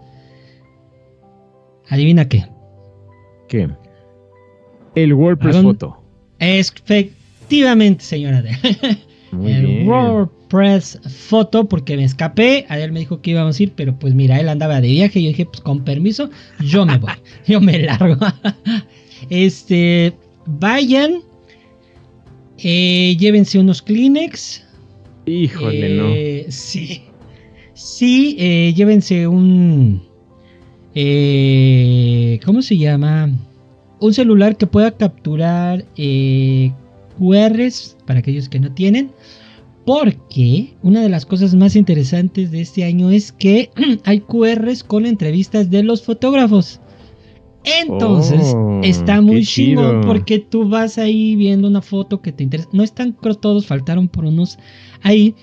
Adivina qué. ¿Qué? El WordPress Photo. Efectivamente, señora. *laughs* el WordPress Photo, porque me escapé. Ayer me dijo que íbamos a ir, pero pues mira, él andaba de viaje. Y yo dije, pues con permiso, yo me voy. *laughs* yo me largo. *laughs* este, vayan. Eh, llévense unos Kleenex. Híjole, no. Eh, sí. Sí, eh, llévense un... ¿Cómo se llama? Un celular que pueda capturar QRs para aquellos que no tienen. Porque una de las cosas más interesantes de este año es que *clears throat* hay QRs con entrevistas de los fotógrafos. Entonces, oh, está muy chingón porque tú vas ahí viendo una foto que te interesa. No están todos, faltaron por unos ahí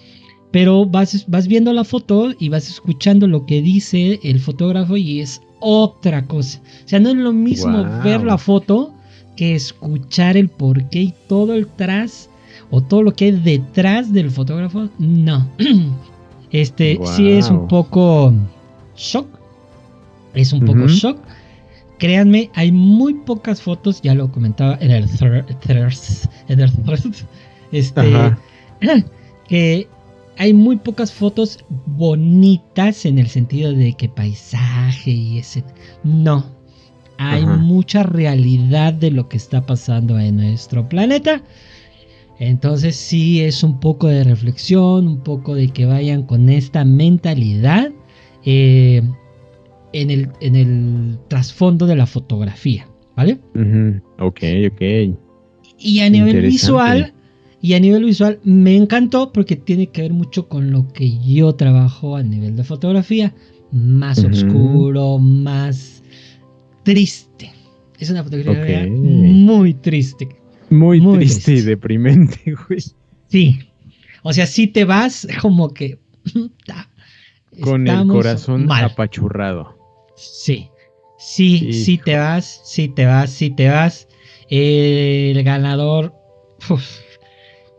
pero vas, vas viendo la foto y vas escuchando lo que dice el fotógrafo y es otra cosa. O sea, no es lo mismo ver la foto que escuchar el porqué y todo el tras o todo lo que hay detrás del fotógrafo. No. *clears throat* Este sí es un poco shock. Es un poco shock. Créanme, hay muy pocas fotos, ya lo comentaba en el el *laughs* este, *clears throat* que hay muy pocas fotos bonitas en el sentido de que paisaje y ese. No. Hay mucha realidad de lo que está pasando en nuestro planeta. Entonces sí es un poco de reflexión, un poco de que vayan con esta mentalidad eh, en, el, en el trasfondo de la fotografía. ¿Vale? Ok, ok. Y a nivel visual, y a nivel visual me encantó porque tiene que ver mucho con lo que yo trabajo a nivel de fotografía. Más oscuro, más triste. Es una fotografía muy triste. Muy, triste, y deprimente, *laughs* güey. Sí. O sea, si te vas como que... *laughs* con el corazón apachurrado. Sí. Sí, sí te vas, sí te vas, sí te vas. el ganador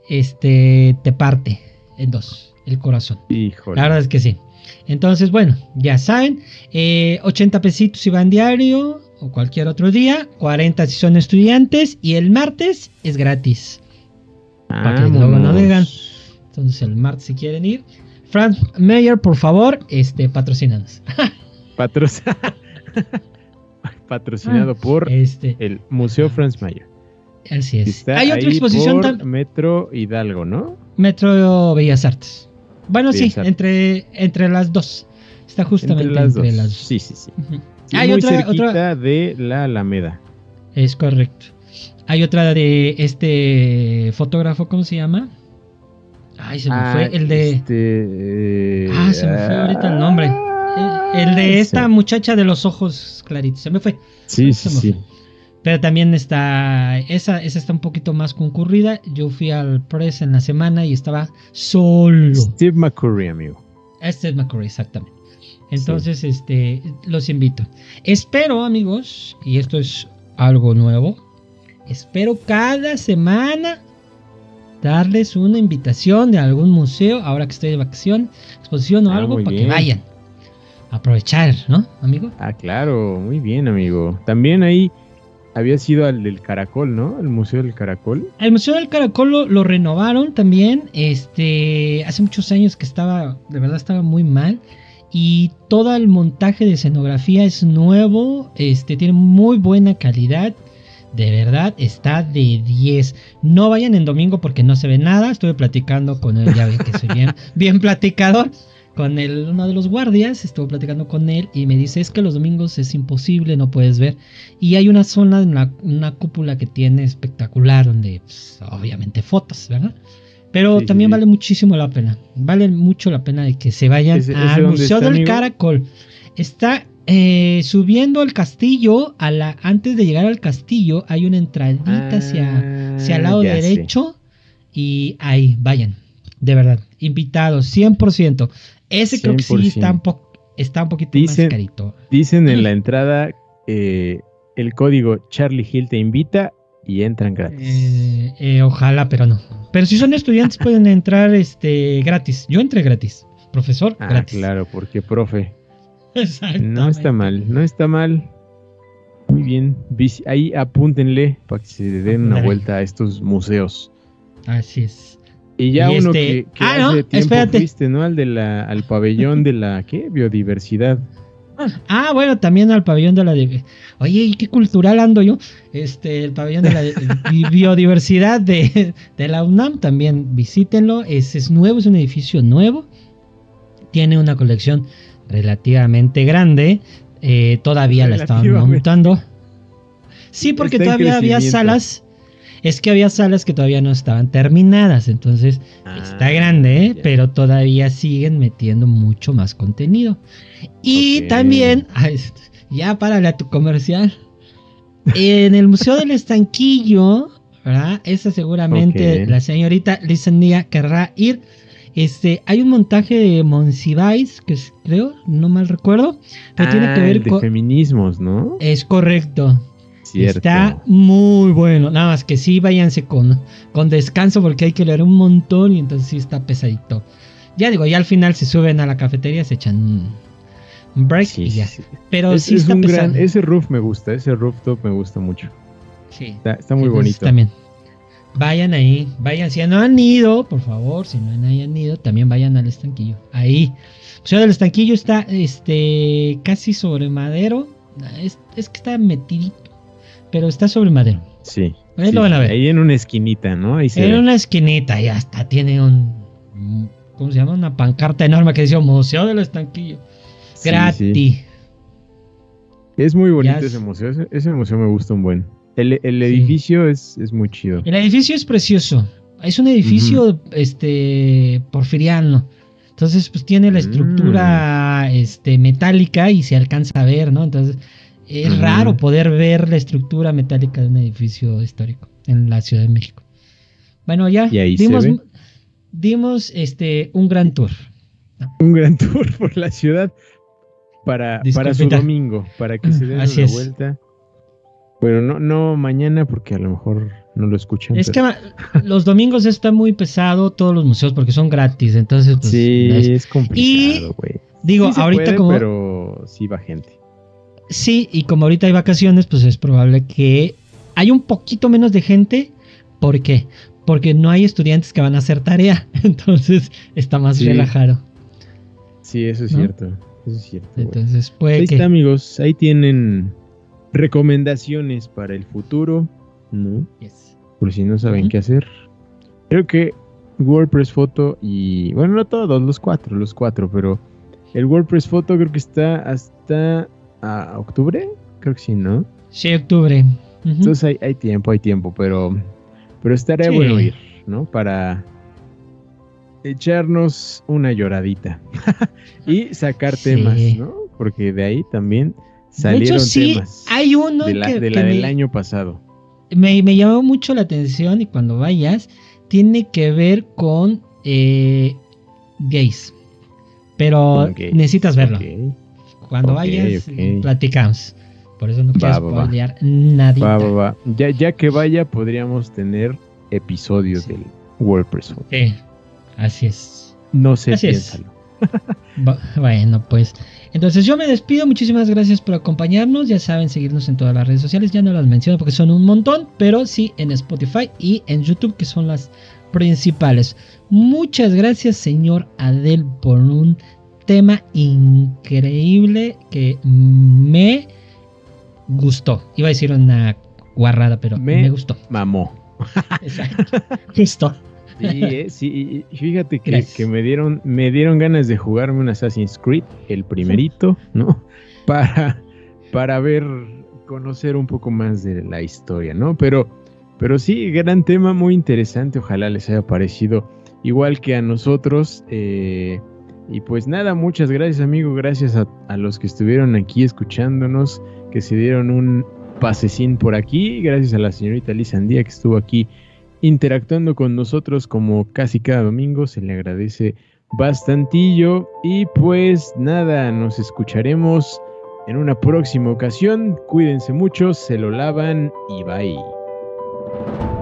este, te parte en dos el corazón. La verdad es que sí. Entonces, bueno, ya saben, 80 eh, pesitos si van diario o cualquier otro día, 40 si son estudiantes y el martes es gratis. Para que luego no digan. Entonces, el martes si quieren ir. Franz Meyer, por favor, este, patrocínanos. *laughs* *laughs* patrocinado ah, por este. el Museo Franz Mayer. Así es. Hay otra exposición por Metro Hidalgo, ¿no? Metro Bellas Artes. Bueno, sí, entre, entre las dos. Está justamente entre las, dos. Sí, sí, sí. Hay muy otra, cerquita de la Alameda. Es correcto. Hay otra de este fotógrafo, ¿cómo se llama? Ay, se me fue. Ah, el de. Este, ah, se me fue ahorita el nombre. El, de esta muchacha de los ojos claritos. Se me fue. Sí, sí, sí. Pero también está. Esa, esa está un poquito más concurrida. Yo fui al press en la semana y estaba solo. Steve McCurry, amigo. Steve McCurry, exactamente. Entonces, este, los invito. Espero, amigos, y esto es algo nuevo. Espero cada semana darles una invitación de algún museo, ahora que estoy de vacación, exposición o ah, algo, para que vayan. aprovechar, ¿no, amigo? Ah, claro, muy bien, amigo. También ahí había sido al del Caracol, ¿no? El Museo del Caracol. El Museo del Caracol lo, renovaron también. Este, hace muchos años que estaba, de verdad estaba muy mal. Y todo el montaje de escenografía es nuevo, este, tiene muy buena calidad. De verdad, está de 10. No vayan en domingo porque no se ve nada. Estuve platicando con él, ya ven que soy bien, *laughs* bien platicador. Con el, uno de los guardias, estuve platicando con él y me dice, es que los domingos es imposible, no puedes ver. Y hay una zona, una cúpula que tiene espectacular, donde pues, obviamente fotos, ¿verdad? Pero también vale muchísimo la pena. Vale mucho la pena de que se vayan al Museo del Caracol. Está eh, subiendo al castillo, a la, antes de llegar al castillo, hay una entradita hacia, hacia el lado derecho. Y ahí, vayan. De verdad, invitados, 100%. Ese creo que sí está un, está un poquito más carito. Dicen en la entrada eh, el código Charlie Hill te invita y entran gratis. Eh, ojalá, pero no. Pero si son estudiantes *laughs* pueden entrar este gratis. Yo entré gratis. Profesor, ah, gratis. Claro, porque profe. No está mal, no está mal. Muy bien. Ahí apúntenle para que se den una vuelta a estos museos. Así es. Y ya uno este, que, ah, hace tiempo fuiste, ¿no? Al, de la, al pabellón de la, ¿qué? *laughs* Biodiversidad. Ah, bueno, también al pabellón de la... Oye, qué cultural ando yo? Este, el pabellón de la *laughs* biodiversidad de, de, la UNAM, también visítenlo. Es, es nuevo, es un edificio nuevo. Tiene una colección relativamente grande. Eh, todavía la estaban montando. Sí, porque todavía había salas. Es que había salas que todavía no estaban terminadas. Entonces está ah, grande, ¿eh? pero todavía siguen metiendo mucho más contenido. Y también, *laughs* ya para tu comercial. En el Museo del Estanquillo, ¿verdad? Esa seguramente la señorita Lisanía querrá ir este, hay un montaje de Monsiváis, que creo, no mal recuerdo, que tiene que ah, ver con feminismos, ¿no? Es correcto. Está muy bueno. Nada más que sí, váyanse con, con descanso porque hay que leer un montón y entonces sí está pesadito. Ya digo, ya al final se suben a la cafetería, se echan un break y ya. Pero sí está pesado. ese roof me gusta, ese rooftop me gusta mucho. Sí. Está, muy bonito. También. Vayan ahí, vayan. Si no han ido, por favor, si no han ido, también vayan al estanquillo. Ahí. O sea, del estanquillo está este casi sobre madero. Es, es que está metidito, pero está sobre madero. Sí. Ahí lo van a ver. Ahí en una esquinita, ¿no? Ahí en una esquinita, ya está. Tiene un. ¿Cómo se llama? Una pancarta enorme que dice Museo del Estanquillo. Gratis. Es muy bonito ese museo. ese museo me gusta un buen. El, edificio es, muy chido. El edificio es precioso. Es un edificio este porfiriano. Entonces, pues tiene la estructura mm. este, metálica y se alcanza a ver, ¿no? Entonces, es raro poder ver la estructura metálica de un edificio histórico en la Ciudad de México. Bueno, ya dimos, dimos este, un gran tour. Un gran tour por la ciudad para, para su domingo, para que se den una vuelta. Bueno, no, no mañana porque a lo mejor no lo escuchan. Es que *laughs* los domingos está muy pesado todos los museos porque son gratis, entonces pues, Sí, es, complicado, güey. Digo, ahorita como pero sí va gente. Sí, y como ahorita hay vacaciones, pues es probable que hay un poquito menos de gente, ¿por qué? Porque no hay estudiantes que van a hacer tarea, *laughs* entonces está más relajado. Sí, eso es cierto. eso es cierto. Entonces, pues. Ahí está, amigos. Ahí tienen recomendaciones para el futuro, ¿no? Por si no saben qué hacer. Creo que WordPress Photo y. Bueno, no todos, los cuatro, los cuatro, pero el WordPress Photo creo que está hasta a octubre. Creo que sí, ¿no? Sí, octubre. Entonces hay, tiempo, hay tiempo, pero, pero estaría bueno ir, ¿no? Para echarnos una lloradita *laughs* y sacar temas, ¿no? Porque de ahí también salieron temas. Hay uno de la, del año pasado. Me, llamó mucho la atención y cuando vayas, tiene que ver con eh, gays. Pero necesitas verlo. Cuando vayas, platicamos. Por eso no quiero spoilear nadie. Ya, ya que vaya, podríamos tener episodios del WordPress. Sí, así es. No sé, así piénsalo. *laughs* bueno, pues. Entonces yo me despido, muchísimas gracias por acompañarnos, ya saben seguirnos en todas las redes sociales, ya no las menciono porque son un montón, pero sí en Spotify y en YouTube que son las principales. Muchas gracias señor Adel por un tema increíble que me gustó. Iba a decir una guarrada, pero me, gustó. Mamó. Exacto. Justo. Sí, eh, sí, fíjate que, me dieron me dieron ganas de jugarme un Assassin's Creed, el primerito, ¿no? Para, para ver, conocer un poco más de la historia, ¿no? Pero, pero sí, gran tema, muy interesante, ojalá les haya parecido igual que a nosotros. Eh, y pues nada, muchas gracias amigo, gracias a, los que estuvieron aquí escuchándonos que se dieron un pasecín por aquí. Gracias a la señorita Lisa Andía que estuvo aquí interactuando con nosotros como casi cada domingo. Se le agradece bastantillo. Y pues nada, nos escucharemos en una próxima ocasión. Cuídense mucho, se lo lavan y bye.